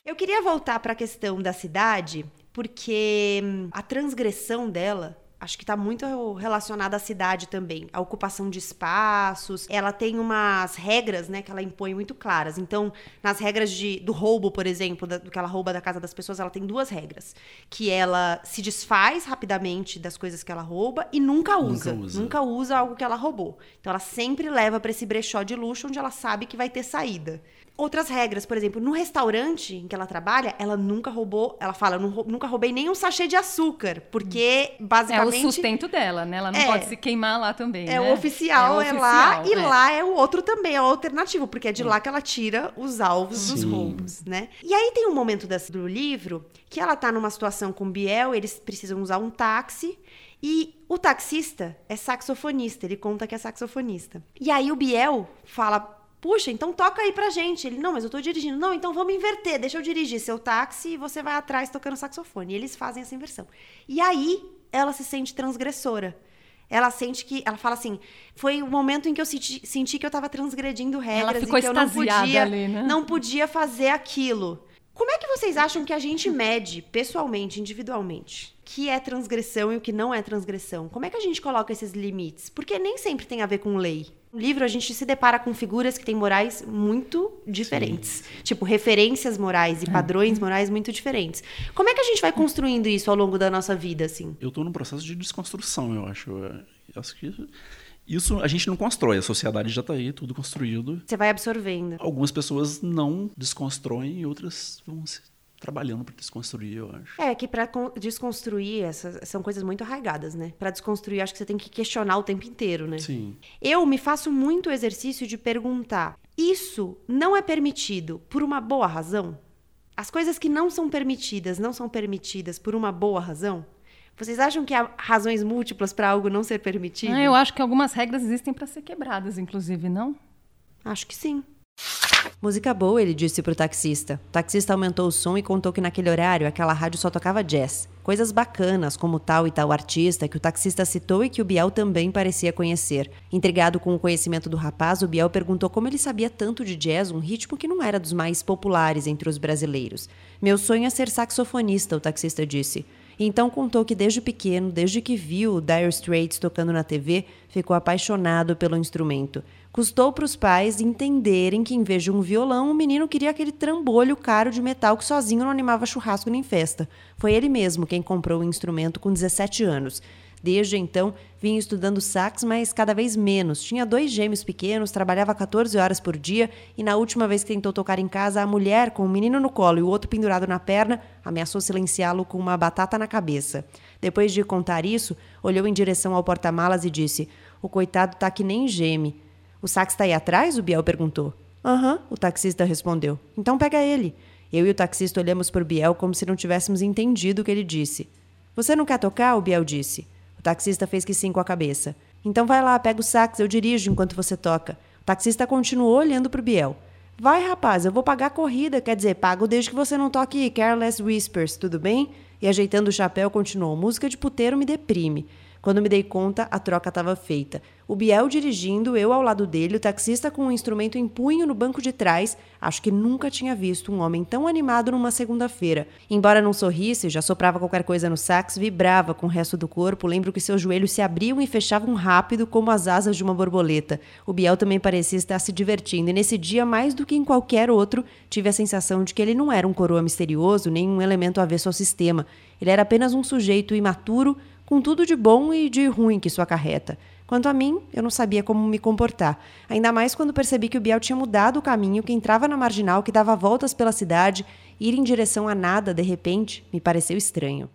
[SPEAKER 2] Eu queria voltar para a questão da cidade, porque hum, a transgressão dela acho que está muito relacionada à cidade também, a ocupação de espaços. Ela tem umas regras, né, que ela impõe muito claras. Então, nas regras de, do roubo, por exemplo, da, do que ela rouba da casa das pessoas, ela tem duas regras, que ela se desfaz rapidamente das coisas que ela rouba e nunca usa, nunca usa, nunca usa algo que ela roubou. Então, ela sempre leva para esse brechó de luxo onde ela sabe que vai ter saída outras regras. Por exemplo, no restaurante em que ela trabalha, ela nunca roubou. Ela fala, eu nunca roubei nenhum sachê de açúcar, porque basicamente.
[SPEAKER 5] É o sustento dela, né? Ela não é, pode se queimar lá também.
[SPEAKER 2] É
[SPEAKER 5] né?
[SPEAKER 2] o oficial, é, é lá, e é. lá é o outro também, é o alternativo, porque é de lá que ela tira os alvos Sim. dos roubos, né? E aí tem um momento desse, do livro que ela tá numa situação com o Biel, eles precisam usar um táxi. E o taxista é saxofonista, ele conta que é saxofonista. E aí o Biel fala Puxa, então toca aí pra gente. Ele, não, mas eu tô dirigindo. Não, então vamos inverter. Deixa eu dirigir seu táxi e você vai atrás tocando saxofone. E eles fazem essa inversão. E aí ela se sente transgressora. Ela sente que. Ela fala assim: foi o momento em que eu senti, senti que eu tava transgredindo regras ela ficou e que eu não podia, ali, né? não podia fazer aquilo. Como é que vocês acham que a gente mede pessoalmente, individualmente, que é transgressão e o que não é transgressão? Como é que a gente coloca esses limites? Porque nem sempre tem a ver com lei. No livro, a gente se depara com figuras que têm morais muito diferentes. Sim. Tipo, referências morais e é. padrões morais muito diferentes. Como é que a gente vai construindo isso ao longo da nossa vida, assim?
[SPEAKER 6] Eu estou num processo de desconstrução, eu acho. Eu acho que isso a gente não constrói, a sociedade já está aí, tudo construído.
[SPEAKER 2] Você vai absorvendo.
[SPEAKER 6] Algumas pessoas não desconstroem e outras vão se trabalhando para desconstruir, eu acho.
[SPEAKER 2] É, que para desconstruir, essas são coisas muito arraigadas, né? Para desconstruir, acho que você tem que questionar o tempo inteiro, né?
[SPEAKER 6] Sim.
[SPEAKER 2] Eu me faço muito o exercício de perguntar: isso não é permitido por uma boa razão? As coisas que não são permitidas não são permitidas por uma boa razão? Vocês acham que há razões múltiplas para algo não ser permitido?
[SPEAKER 5] Ah, eu acho que algumas regras existem para ser quebradas, inclusive, não?
[SPEAKER 2] Acho que sim. Música boa, ele disse pro taxista. O taxista aumentou o som e contou que naquele horário aquela rádio só tocava jazz. Coisas bacanas, como tal e tal artista, que o taxista citou e que o Biel também parecia conhecer. Intrigado com o conhecimento do rapaz, o Biel perguntou como ele sabia tanto de jazz, um ritmo que não era dos mais populares entre os brasileiros. Meu sonho é ser saxofonista, o taxista disse. Então contou que desde pequeno, desde que viu Dire Straits tocando na TV, ficou apaixonado pelo instrumento. Custou para os pais entenderem que, em vez de um violão, o menino queria aquele trambolho caro de metal que sozinho não animava churrasco nem festa. Foi ele mesmo quem comprou o instrumento com 17 anos. Desde então, vinha estudando sax, mas cada vez menos. Tinha dois gêmeos pequenos, trabalhava 14 horas por dia e, na última vez que tentou tocar em casa, a mulher, com um menino no colo e o outro pendurado na perna, ameaçou silenciá-lo com uma batata na cabeça. Depois de contar isso, olhou em direção ao porta-malas e disse: O coitado tá que nem geme. O sax está aí atrás? O Biel perguntou. Aham, o taxista respondeu. Então pega ele. Eu e o taxista olhamos para o Biel como se não tivéssemos entendido o que ele disse. Você não quer tocar? O Biel disse. Taxista fez que sim com a cabeça. Então vai lá, pega o sax, eu dirijo enquanto você toca. O taxista continuou olhando para o Biel. Vai, rapaz, eu vou pagar a corrida, quer dizer, pago desde que você não toque Careless Whispers, tudo bem? E ajeitando o chapéu, continuou: Música de puteiro me deprime. Quando me dei conta, a troca estava feita. O Biel dirigindo, eu ao lado dele, o taxista com um instrumento em punho no banco de trás. Acho que nunca tinha visto um homem tão animado numa segunda-feira. Embora não sorrisse, já soprava qualquer coisa no sax, vibrava com o resto do corpo. Lembro que seus joelhos se abriam e fechavam rápido como as asas de uma borboleta. O Biel também parecia estar se divertindo, e nesse dia, mais do que em qualquer outro, tive a sensação de que ele não era um coroa misterioso, nem um elemento avesso ao sistema. Ele era apenas um sujeito imaturo, com tudo de bom e de ruim que isso acarreta. Quanto a mim, eu não sabia como me comportar. Ainda mais quando percebi que o Biel tinha mudado o caminho, que entrava na marginal, que dava voltas pela cidade, ir em direção a nada, de repente, me pareceu estranho.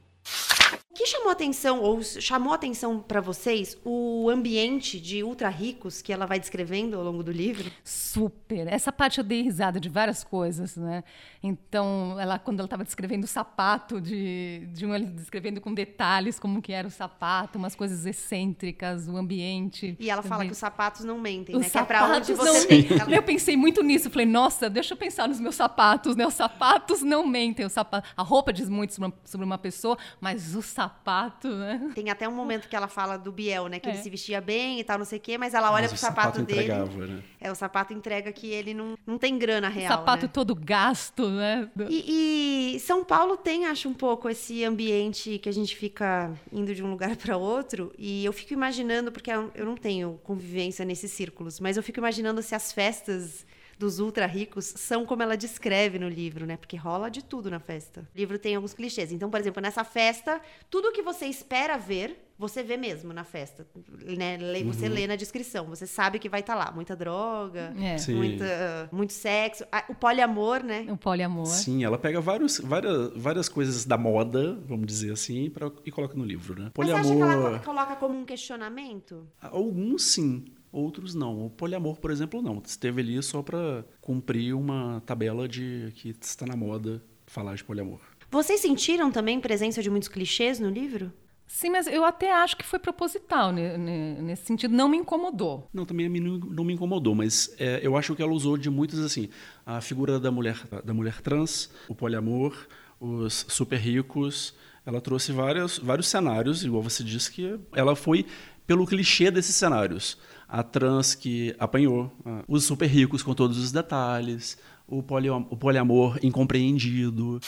[SPEAKER 2] O que chamou atenção ou chamou atenção para vocês o ambiente de ultra ricos que ela vai descrevendo ao longo do livro?
[SPEAKER 5] Super. Essa parte eu dei risada de várias coisas, né? Então, ela quando ela estava descrevendo o sapato de de uma descrevendo com detalhes como que era o sapato, umas coisas excêntricas, o ambiente.
[SPEAKER 2] E ela fala que os sapatos não mentem,
[SPEAKER 5] os
[SPEAKER 2] né?
[SPEAKER 5] Sapatos
[SPEAKER 2] que é pra onde
[SPEAKER 5] não
[SPEAKER 2] você
[SPEAKER 5] mentem. Eu pensei muito nisso, falei: "Nossa, deixa eu pensar nos meus sapatos, né? Os sapatos não mentem, o sapato, a roupa diz muito sobre uma, sobre uma pessoa, mas os sapato, né?
[SPEAKER 2] Tem até um momento que ela fala do Biel, né? Que é. ele se vestia bem e tal, não sei o quê, mas ela olha mas pro sapato,
[SPEAKER 6] sapato
[SPEAKER 2] dele.
[SPEAKER 6] Né?
[SPEAKER 2] É, o sapato entrega que ele não, não tem grana real.
[SPEAKER 5] O sapato
[SPEAKER 2] né?
[SPEAKER 5] todo gasto, né?
[SPEAKER 2] E, e, São Paulo tem, acho, um pouco esse ambiente que a gente fica indo de um lugar para outro. E eu fico imaginando, porque eu não tenho convivência nesses círculos, mas eu fico imaginando se as festas dos ultra ricos são como ela descreve no livro, né? Porque rola de tudo na festa. O livro tem alguns clichês. Então, por exemplo, nessa festa, tudo que você espera ver, você vê mesmo na festa. Né? Você uhum. lê na descrição, você sabe que vai estar tá lá. Muita droga, é. muita, muito sexo. O poliamor, né?
[SPEAKER 5] O poliamor.
[SPEAKER 6] Sim, ela pega vários, várias, várias coisas da moda, vamos dizer assim, pra, e coloca no livro, né?
[SPEAKER 2] Poliamor. Mas você acha que ela coloca como um questionamento?
[SPEAKER 6] Alguns sim outros não. O poliamor, por exemplo, não. Esteve ali só para cumprir uma tabela de que está na moda falar de poliamor.
[SPEAKER 2] Vocês sentiram também presença de muitos clichês no livro?
[SPEAKER 5] Sim, mas eu até acho que foi proposital nesse sentido, não me incomodou.
[SPEAKER 6] Não, também a mim não me incomodou, mas é, eu acho que ela usou de muitos assim, a figura da mulher da mulher trans, o poliamor, os super ricos, ela trouxe vários, vários cenários, igual você disse que ela foi pelo clichê desses cenários a trans que apanhou, os super ricos com todos os detalhes, o, poliam o poliamor incompreendido.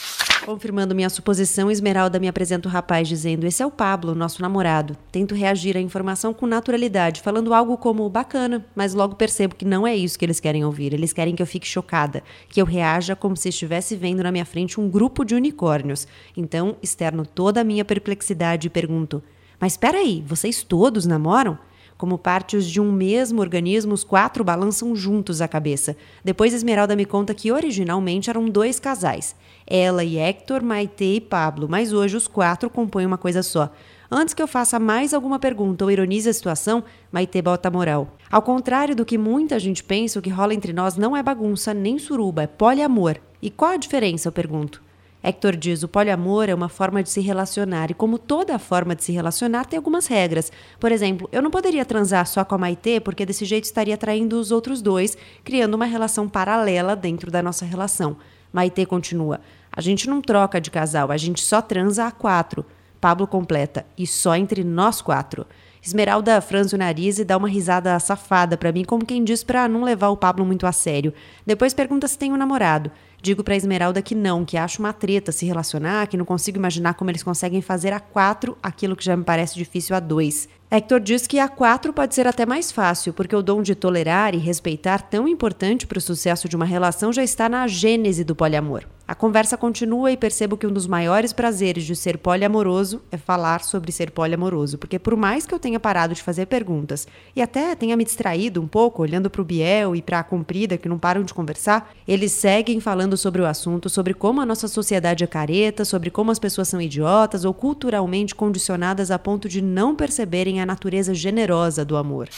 [SPEAKER 2] Confirmando minha suposição, Esmeralda me apresenta o rapaz dizendo: Esse é o Pablo, nosso namorado. Tento reagir à informação com naturalidade, falando algo como bacana, mas logo percebo que não é isso que eles querem ouvir. Eles querem que eu fique chocada, que eu reaja como se estivesse vendo na minha frente um grupo de unicórnios. Então, externo toda a minha perplexidade e pergunto: Mas espera aí, vocês todos namoram? Como partes de um mesmo organismo, os quatro balançam juntos a cabeça. Depois Esmeralda me conta que originalmente eram dois casais. Ela e Hector, Maite e Pablo, mas hoje os quatro compõem uma coisa só. Antes que eu faça mais alguma pergunta ou ironize a situação, Maite bota moral. Ao contrário do que muita gente pensa, o que rola entre nós não é bagunça nem suruba, é poliamor. E qual a diferença, eu pergunto? Hector diz: o poliamor é uma forma de se relacionar e, como toda forma de se relacionar, tem algumas regras. Por exemplo, eu não poderia transar só com a Maitê porque desse jeito estaria traindo os outros dois, criando uma relação paralela dentro da nossa relação. Maitê continua: a gente não troca de casal, a gente só transa a quatro. Pablo completa: e só entre nós quatro. Esmeralda franze o nariz e dá uma risada safada para mim, como quem diz para não levar o Pablo muito a sério. Depois pergunta se tem um namorado. Digo para Esmeralda que não, que acho uma treta se relacionar, que não consigo imaginar como eles conseguem fazer a quatro aquilo que já me parece difícil a dois. Hector diz que a quatro pode ser até mais fácil, porque o dom de tolerar e respeitar, tão importante para o sucesso de uma relação, já está na gênese do poliamor. A conversa continua e percebo que um dos maiores prazeres de ser poliamoroso é falar sobre ser poliamoroso, porque por mais que eu tenha parado de fazer perguntas e até tenha me distraído um pouco olhando para o Biel e para a comprida que não param de conversar, eles seguem falando sobre o assunto, sobre como a nossa sociedade é careta, sobre como as pessoas são idiotas ou culturalmente condicionadas a ponto de não perceberem a natureza generosa do amor.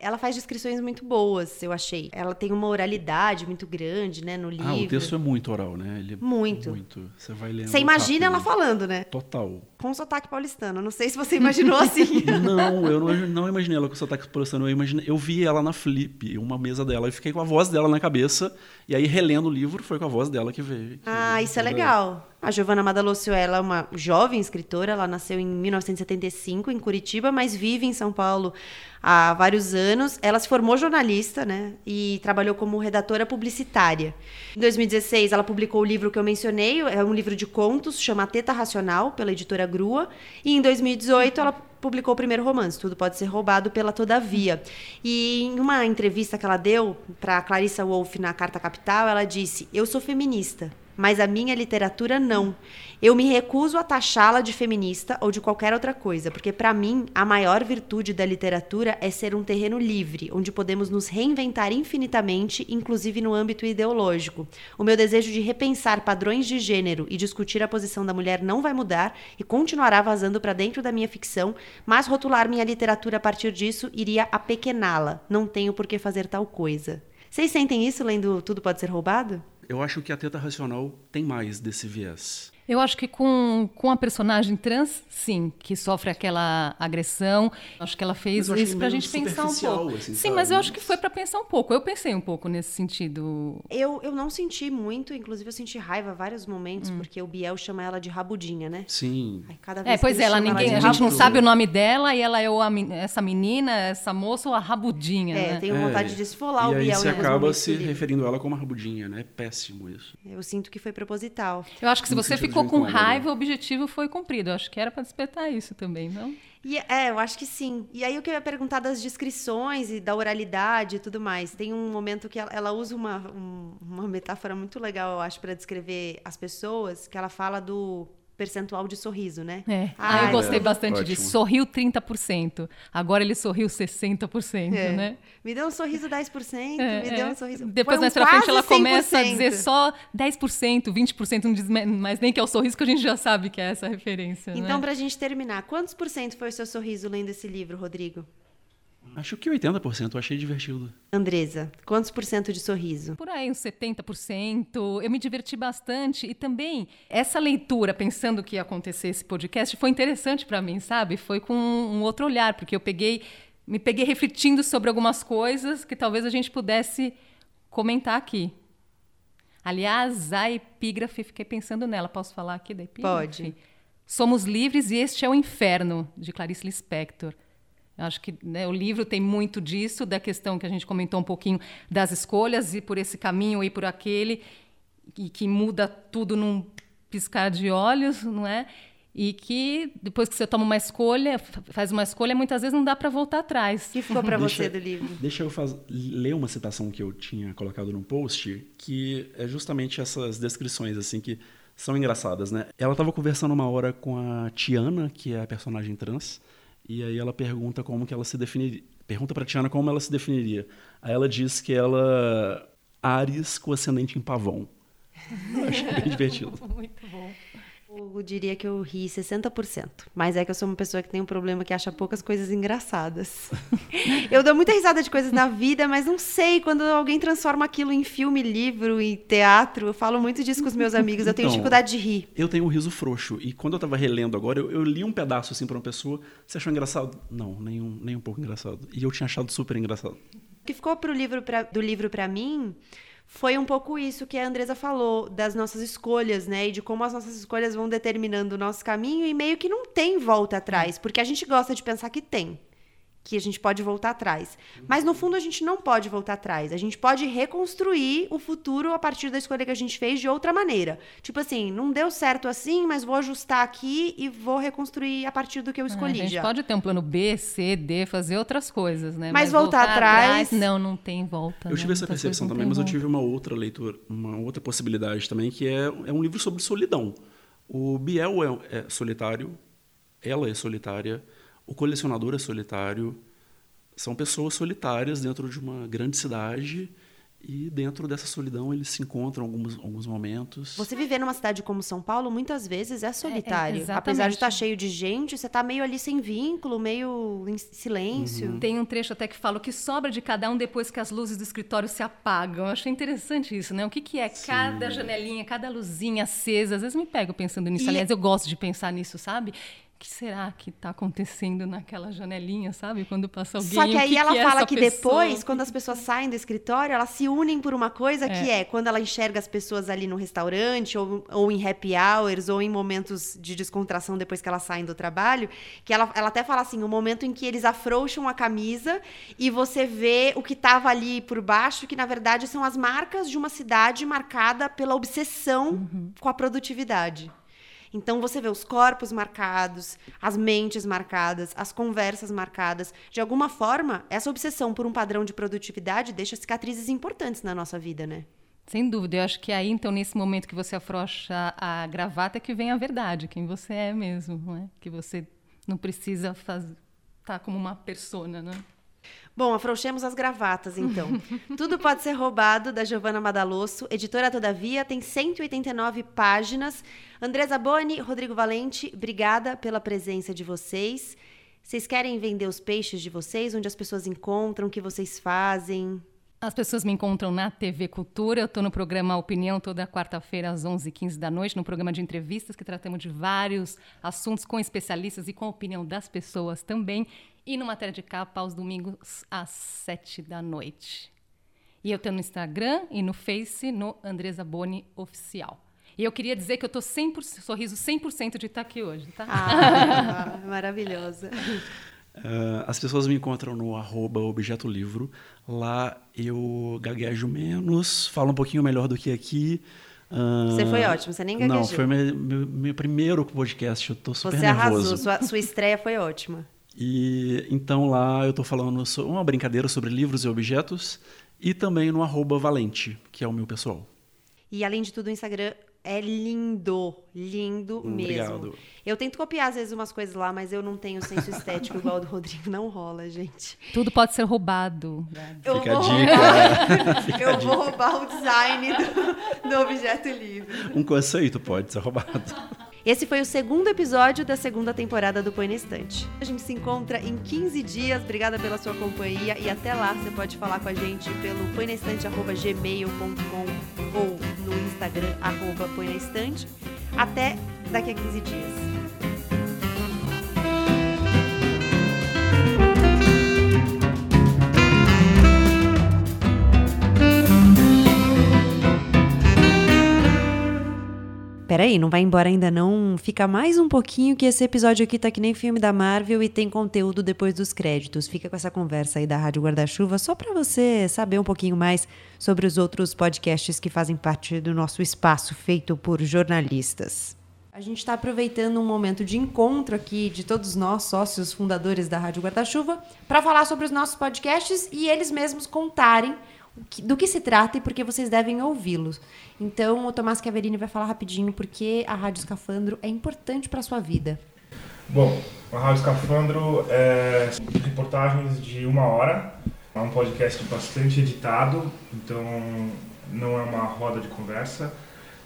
[SPEAKER 2] Ela faz descrições muito boas, eu achei. Ela tem uma oralidade muito grande, né, no livro. Ah,
[SPEAKER 6] o texto é muito oral, né?
[SPEAKER 2] Ele é muito.
[SPEAKER 6] Muito. Você vai lendo.
[SPEAKER 2] Você imagina rápido. ela falando, né?
[SPEAKER 6] Total.
[SPEAKER 2] Com sotaque paulistano. Não sei se você imaginou assim.
[SPEAKER 6] não, eu não, não, imaginei ela com sotaque paulistano. Eu, imaginei, eu vi ela na Flip, uma mesa dela, e fiquei com a voz dela na cabeça. E aí, relendo o livro, foi com a voz dela que veio. Que
[SPEAKER 2] ah, isso é legal. A Giovanna Madalosio, ela é uma jovem escritora, ela nasceu em 1975 em Curitiba, mas vive em São Paulo há vários anos. Ela se formou jornalista, né, e trabalhou como redatora publicitária. Em 2016, ela publicou o livro que eu mencionei, é um livro de contos, chama Teta Racional, pela editora Grua, e em 2018 ela publicou o primeiro romance, Tudo Pode Ser Roubado pela Todavia. E em uma entrevista que ela deu para Clarissa Wolff na Carta Capital, ela disse: "Eu sou feminista, mas a minha literatura não. Eu me recuso a taxá-la de feminista ou de qualquer outra coisa, porque para mim a maior virtude da literatura é ser um terreno livre, onde podemos nos reinventar infinitamente, inclusive no âmbito ideológico. O meu desejo de repensar padrões de gênero e discutir a posição da mulher não vai mudar e continuará vazando para dentro da minha ficção, mas rotular minha literatura a partir disso iria apequená-la. Não tenho por que fazer tal coisa. Vocês sentem isso lendo Tudo Pode Ser Roubado?
[SPEAKER 6] Eu acho que a teta racional tem mais desse viés.
[SPEAKER 5] Eu acho que com, com a personagem trans, sim, que sofre aquela agressão. Acho que ela fez isso para a gente pensar um pouco. Assim, sim, sabe? mas eu acho que foi para pensar um pouco. Eu pensei um pouco nesse sentido.
[SPEAKER 2] Eu, eu não senti muito, inclusive eu senti raiva vários momentos, hum. porque o Biel chama ela de rabudinha, né?
[SPEAKER 6] Sim.
[SPEAKER 5] Aí, cada vez é, pois é, ela, ninguém, ela a gente não sabe o nome dela e ela é o, essa menina, essa moça ou a rabudinha. É,
[SPEAKER 2] né? tenho vontade é, de esfolar
[SPEAKER 6] o
[SPEAKER 2] Biel.
[SPEAKER 6] E aí você acaba se referindo a ela como a rabudinha, né? É péssimo isso.
[SPEAKER 2] Eu sinto que foi proposital.
[SPEAKER 5] Eu acho que se você ficou ficou com raiva, o objetivo foi cumprido. Eu acho que era para despertar isso também, não?
[SPEAKER 2] E, é, eu acho que sim. E aí o que eu ia perguntar das descrições e da oralidade e tudo mais. Tem um momento que ela, ela usa uma, um, uma metáfora muito legal, eu acho, para descrever as pessoas, que ela fala do percentual de sorriso, né?
[SPEAKER 5] É. Ah, eu gostei é, bastante ótimo. disso. Sorriu 30%. Agora ele sorriu 60%, é. né?
[SPEAKER 2] Me deu um sorriso 10%, é, me deu um sorriso...
[SPEAKER 5] Depois, mais um pra frente, ela começa 100%. a dizer só 10%, 20%, não diz mais nem que é o sorriso, que a gente já sabe que é essa referência,
[SPEAKER 2] Então,
[SPEAKER 5] né?
[SPEAKER 2] pra gente terminar, quantos por cento foi o seu sorriso lendo esse livro, Rodrigo?
[SPEAKER 6] Acho que 80%, eu achei divertido.
[SPEAKER 2] Andresa, quantos por cento de sorriso?
[SPEAKER 5] Por aí, uns 70%. Eu me diverti bastante e também essa leitura, pensando que ia acontecer esse podcast, foi interessante para mim, sabe? Foi com um outro olhar, porque eu peguei, me peguei refletindo sobre algumas coisas que talvez a gente pudesse comentar aqui. Aliás, a epígrafe, fiquei pensando nela. Posso falar aqui da epígrafe?
[SPEAKER 2] Pode.
[SPEAKER 5] Somos livres e este é o inferno, de Clarice Lispector. Acho que né, o livro tem muito disso, da questão que a gente comentou um pouquinho das escolhas, e por esse caminho e por aquele, e que muda tudo num piscar de olhos, não é? E que depois que você toma uma escolha, faz uma escolha, muitas vezes não dá para voltar atrás.
[SPEAKER 2] O que ficou para você do livro?
[SPEAKER 6] Deixa eu faz, ler uma citação que eu tinha colocado no post, que é justamente essas descrições assim que são engraçadas, né? Ela estava conversando uma hora com a Tiana, que é a personagem trans, e aí ela pergunta como que ela se definiria. Pergunta para Tiana como ela se definiria. Aí ela diz que ela Ares com ascendente em pavão. Eu achei bem divertido.
[SPEAKER 5] Muito
[SPEAKER 2] eu diria que eu ri 60%. Mas é que eu sou uma pessoa que tem um problema que acha poucas coisas engraçadas. eu dou muita risada de coisas na vida, mas não sei, quando alguém transforma aquilo em filme, livro e teatro, eu falo muito disso com os meus amigos, eu tenho então, dificuldade de rir.
[SPEAKER 6] Eu tenho um riso frouxo. E quando eu tava relendo agora, eu, eu li um pedaço assim pra uma pessoa. Você achou engraçado? Não, nem um, nem um pouco engraçado. E eu tinha achado super engraçado.
[SPEAKER 2] O que ficou pro livro pra, do livro para mim foi um pouco isso que a Andresa falou, das nossas escolhas, né? E de como as nossas escolhas vão determinando o nosso caminho e meio que não tem volta atrás, porque a gente gosta de pensar que tem que a gente pode voltar atrás. Mas no fundo a gente não pode voltar atrás. A gente pode reconstruir o futuro a partir da escolha que a gente fez de outra maneira. Tipo assim, não deu certo assim, mas vou ajustar aqui e vou reconstruir a partir do que eu escolhi.
[SPEAKER 5] É, a gente
[SPEAKER 2] já.
[SPEAKER 5] pode ter um plano B, C, D, fazer outras coisas, né?
[SPEAKER 2] Mas, mas voltar, voltar atrás... atrás...
[SPEAKER 5] Não, não tem volta.
[SPEAKER 6] Eu
[SPEAKER 5] né?
[SPEAKER 6] tive essa percepção também, mas eu tive uma outra leitura, uma outra possibilidade também, que é, é um livro sobre solidão. O Biel é, é solitário, ela é solitária, o colecionador é solitário. São pessoas solitárias dentro de uma grande cidade e dentro dessa solidão eles se encontram em alguns, alguns momentos.
[SPEAKER 2] Você viver numa cidade como São Paulo muitas vezes é solitário. É, é, Apesar de estar cheio de gente, você está meio ali sem vínculo, meio em silêncio.
[SPEAKER 5] Uhum. Tem um trecho até que fala o que sobra de cada um depois que as luzes do escritório se apagam. Eu achei interessante isso, né? O que, que é Sim. cada janelinha, cada luzinha acesa? Às vezes me pego pensando nisso. E... Aliás, eu gosto de pensar nisso, sabe? O que será que está acontecendo naquela janelinha, sabe? Quando passa alguém.
[SPEAKER 2] Só que aí
[SPEAKER 5] que
[SPEAKER 2] ela
[SPEAKER 5] que
[SPEAKER 2] é fala que pessoa? depois, quando as pessoas saem do escritório, elas se unem por uma coisa é. que é quando ela enxerga as pessoas ali no restaurante, ou, ou em happy hours, ou em momentos de descontração depois que elas saem do trabalho, que ela, ela até fala assim: o momento em que eles afrouxam a camisa e você vê o que estava ali por baixo, que na verdade são as marcas de uma cidade marcada pela obsessão uhum. com a produtividade. Então você vê os corpos marcados, as mentes marcadas, as conversas marcadas. De alguma forma, essa obsessão por um padrão de produtividade deixa cicatrizes importantes na nossa vida, né?
[SPEAKER 5] Sem dúvida. Eu acho que aí, então, nesse momento que você afrouxa a gravata, é que vem a verdade, quem você é mesmo, não é? Que você não precisa fazer, tá como uma persona, né?
[SPEAKER 2] Bom, afrouxemos as gravatas, então. Tudo pode ser roubado, da Giovanna Madalosso. Editora Todavia, tem 189 páginas. Andresa Boni, Rodrigo Valente, obrigada pela presença de vocês. Vocês querem vender os peixes de vocês? Onde as pessoas encontram? O que vocês fazem?
[SPEAKER 5] As pessoas me encontram na TV Cultura. Eu estou no programa Opinião toda quarta-feira às 11h15 da noite, no programa de entrevistas que tratamos de vários assuntos com especialistas e com a opinião das pessoas também e no Matéria de Capa aos domingos às sete da noite. E eu tenho no Instagram e no Face, no Andresa Boni Oficial. E eu queria dizer que eu estou 100%, sorriso 100% de estar aqui hoje, tá?
[SPEAKER 2] Ah, maravilhosa.
[SPEAKER 6] Uh, as pessoas me encontram no arroba objeto livro. Lá eu gaguejo menos, falo um pouquinho melhor do que aqui.
[SPEAKER 2] Uh, você foi ótimo, você nem gaguejou.
[SPEAKER 6] Não, foi meu, meu, meu primeiro podcast, eu estou super
[SPEAKER 2] você
[SPEAKER 6] nervoso.
[SPEAKER 2] Você arrasou, sua, sua estreia foi ótima.
[SPEAKER 6] E então lá eu estou falando uma brincadeira sobre livros e objetos e também no arroba Valente, que é o meu pessoal.
[SPEAKER 2] E além de tudo, o Instagram é lindo, lindo
[SPEAKER 6] Obrigado.
[SPEAKER 2] mesmo. Eu tento copiar às vezes umas coisas lá, mas eu não tenho senso estético igual o do Rodrigo. Não rola, gente.
[SPEAKER 5] Tudo pode ser roubado.
[SPEAKER 6] Eu Fica a dica.
[SPEAKER 2] eu vou roubar o design do, do objeto livre.
[SPEAKER 6] Um conceito pode ser roubado.
[SPEAKER 2] Esse foi o segundo episódio da segunda temporada do Põe na Estante. A gente se encontra em 15 dias. Obrigada pela sua companhia e até lá você pode falar com a gente pelo põenaestante.gmail.com ou no Instagram arroba põenaestante. Até daqui a 15 dias. Peraí, não vai embora ainda não? Fica mais um pouquinho que esse episódio aqui tá que nem filme da Marvel e tem conteúdo depois dos créditos. Fica com essa conversa aí da Rádio Guarda-Chuva só para você saber um pouquinho mais sobre os outros podcasts que fazem parte do nosso espaço feito por jornalistas. A gente está aproveitando um momento de encontro aqui de todos nós, sócios fundadores da Rádio Guarda-Chuva, para falar sobre os nossos podcasts e eles mesmos contarem do que se trata e por que vocês devem ouvi-los. Então, o Tomás Chiaverini vai falar rapidinho porque a Rádio Escafandro é importante para a sua vida.
[SPEAKER 9] Bom, a Rádio Escafandro é reportagens de uma hora, é um podcast bastante editado, então não é uma roda de conversa.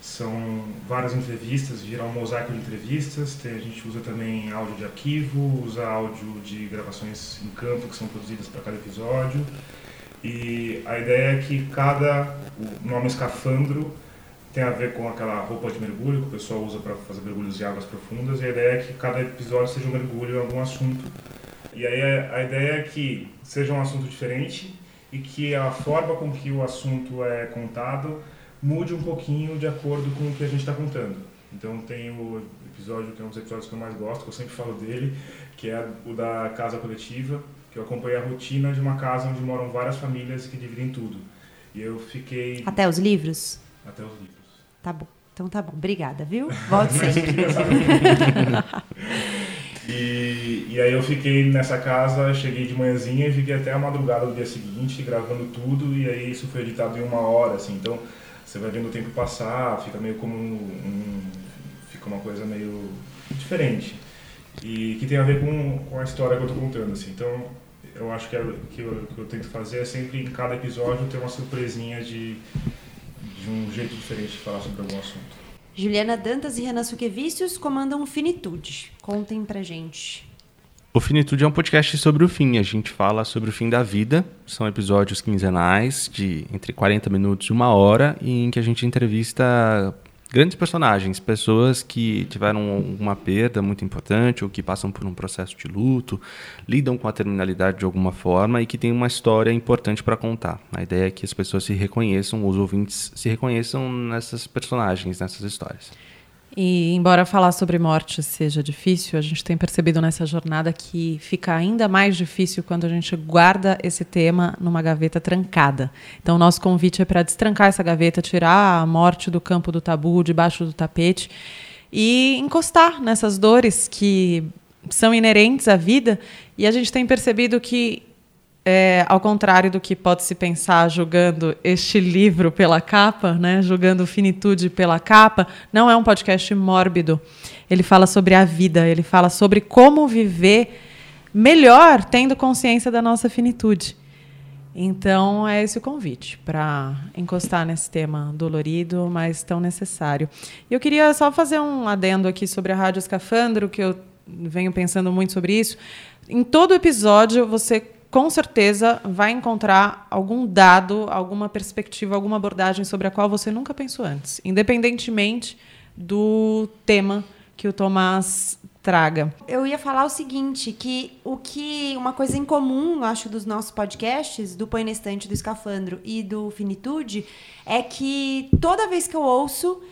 [SPEAKER 9] São várias entrevistas, viram um mosaico de entrevistas. Tem, a gente usa também áudio de arquivo, usa áudio de gravações em campo que são produzidas para cada episódio. E a ideia é que cada o nome escafandro tem a ver com aquela roupa de mergulho que o pessoal usa para fazer mergulhos de águas profundas. E a ideia é que cada episódio seja um mergulho em algum assunto. E aí a ideia é que seja um assunto diferente e que a forma com que o assunto é contado mude um pouquinho de acordo com o que a gente está contando. Então tem o episódio que é um dos episódios que eu mais gosto, que eu sempre falo dele, que é o da casa coletiva, que eu acompanhei a rotina de uma casa onde moram várias famílias que dividem tudo. E eu fiquei.
[SPEAKER 2] Até os livros?
[SPEAKER 9] Até os livros.
[SPEAKER 2] Tá bom. Então tá bom. Obrigada, viu? Volte sempre.
[SPEAKER 9] e, e aí eu fiquei nessa casa, cheguei de manhãzinha e fiquei até a madrugada do dia seguinte gravando tudo. E aí isso foi editado em uma hora, assim. Então você vai vendo o tempo passar, fica meio como um, um fica uma coisa meio diferente e que tem a ver com, com a história que eu estou contando, assim. Então, eu acho que, é, que, eu, que eu tento fazer é sempre em cada episódio ter uma surpresinha de, de um jeito diferente de falar sobre algum assunto.
[SPEAKER 2] Juliana Dantas e Renan Suquevicius comandam Finitude. Contem pra gente.
[SPEAKER 10] O Finitude é um podcast sobre o fim. A gente fala sobre o fim da vida. São episódios quinzenais de entre 40 minutos e uma hora, em que a gente entrevista grandes personagens, pessoas que tiveram uma perda muito importante ou que passam por um processo de luto, lidam com a terminalidade de alguma forma e que têm uma história importante para contar. A ideia é que as pessoas se reconheçam, os ouvintes se reconheçam nessas personagens, nessas histórias.
[SPEAKER 11] E embora falar sobre morte seja difícil, a gente tem percebido nessa jornada que fica ainda mais difícil quando a gente guarda esse tema numa gaveta trancada. Então, nosso convite é para destrancar essa gaveta, tirar a morte do campo do tabu, debaixo do tapete e encostar nessas dores que são inerentes à vida. E a gente tem percebido que é, ao contrário do que pode se pensar julgando este livro pela capa, né, julgando finitude pela capa, não é um podcast mórbido. Ele fala sobre a vida, ele fala sobre como viver melhor tendo consciência da nossa finitude. Então é esse o convite para encostar nesse tema dolorido, mas tão necessário. E eu queria só fazer um adendo aqui sobre a Rádio Escafandro, que eu venho pensando muito sobre isso. Em todo episódio você com certeza vai encontrar algum dado, alguma perspectiva, alguma abordagem sobre a qual você nunca pensou antes, independentemente do tema que o Tomás traga.
[SPEAKER 2] Eu ia falar o seguinte, que o que uma coisa em comum, acho, dos nossos podcasts, do Põe na Estante, do Escafandro e do Finitude, é que toda vez que eu ouço,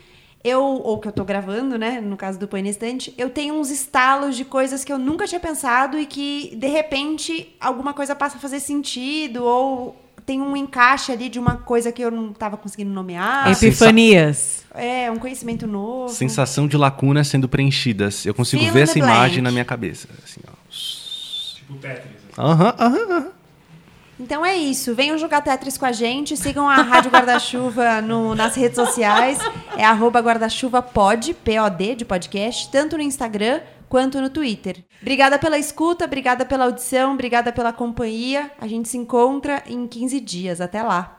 [SPEAKER 2] eu, ou que eu tô gravando, né? No caso do Põe na Estante, eu tenho uns estalos de coisas que eu nunca tinha pensado e que, de repente, alguma coisa passa a fazer sentido, ou tem um encaixe ali de uma coisa que eu não estava conseguindo nomear.
[SPEAKER 11] Epifanias.
[SPEAKER 2] É, um conhecimento novo.
[SPEAKER 10] Sensação de lacunas sendo preenchidas. Eu consigo Fill ver essa blank. imagem na minha cabeça. Assim, ó.
[SPEAKER 9] Tipo Tetris.
[SPEAKER 10] Aham, aham, aham.
[SPEAKER 2] Então é isso. Venham jogar Tetris com a gente. Sigam a Rádio Guarda-Chuva nas redes sociais. É arroba guarda-chuva pod, P-O-D, de podcast, tanto no Instagram quanto no Twitter. Obrigada pela escuta, obrigada pela audição, obrigada pela companhia. A gente se encontra em 15 dias. Até lá.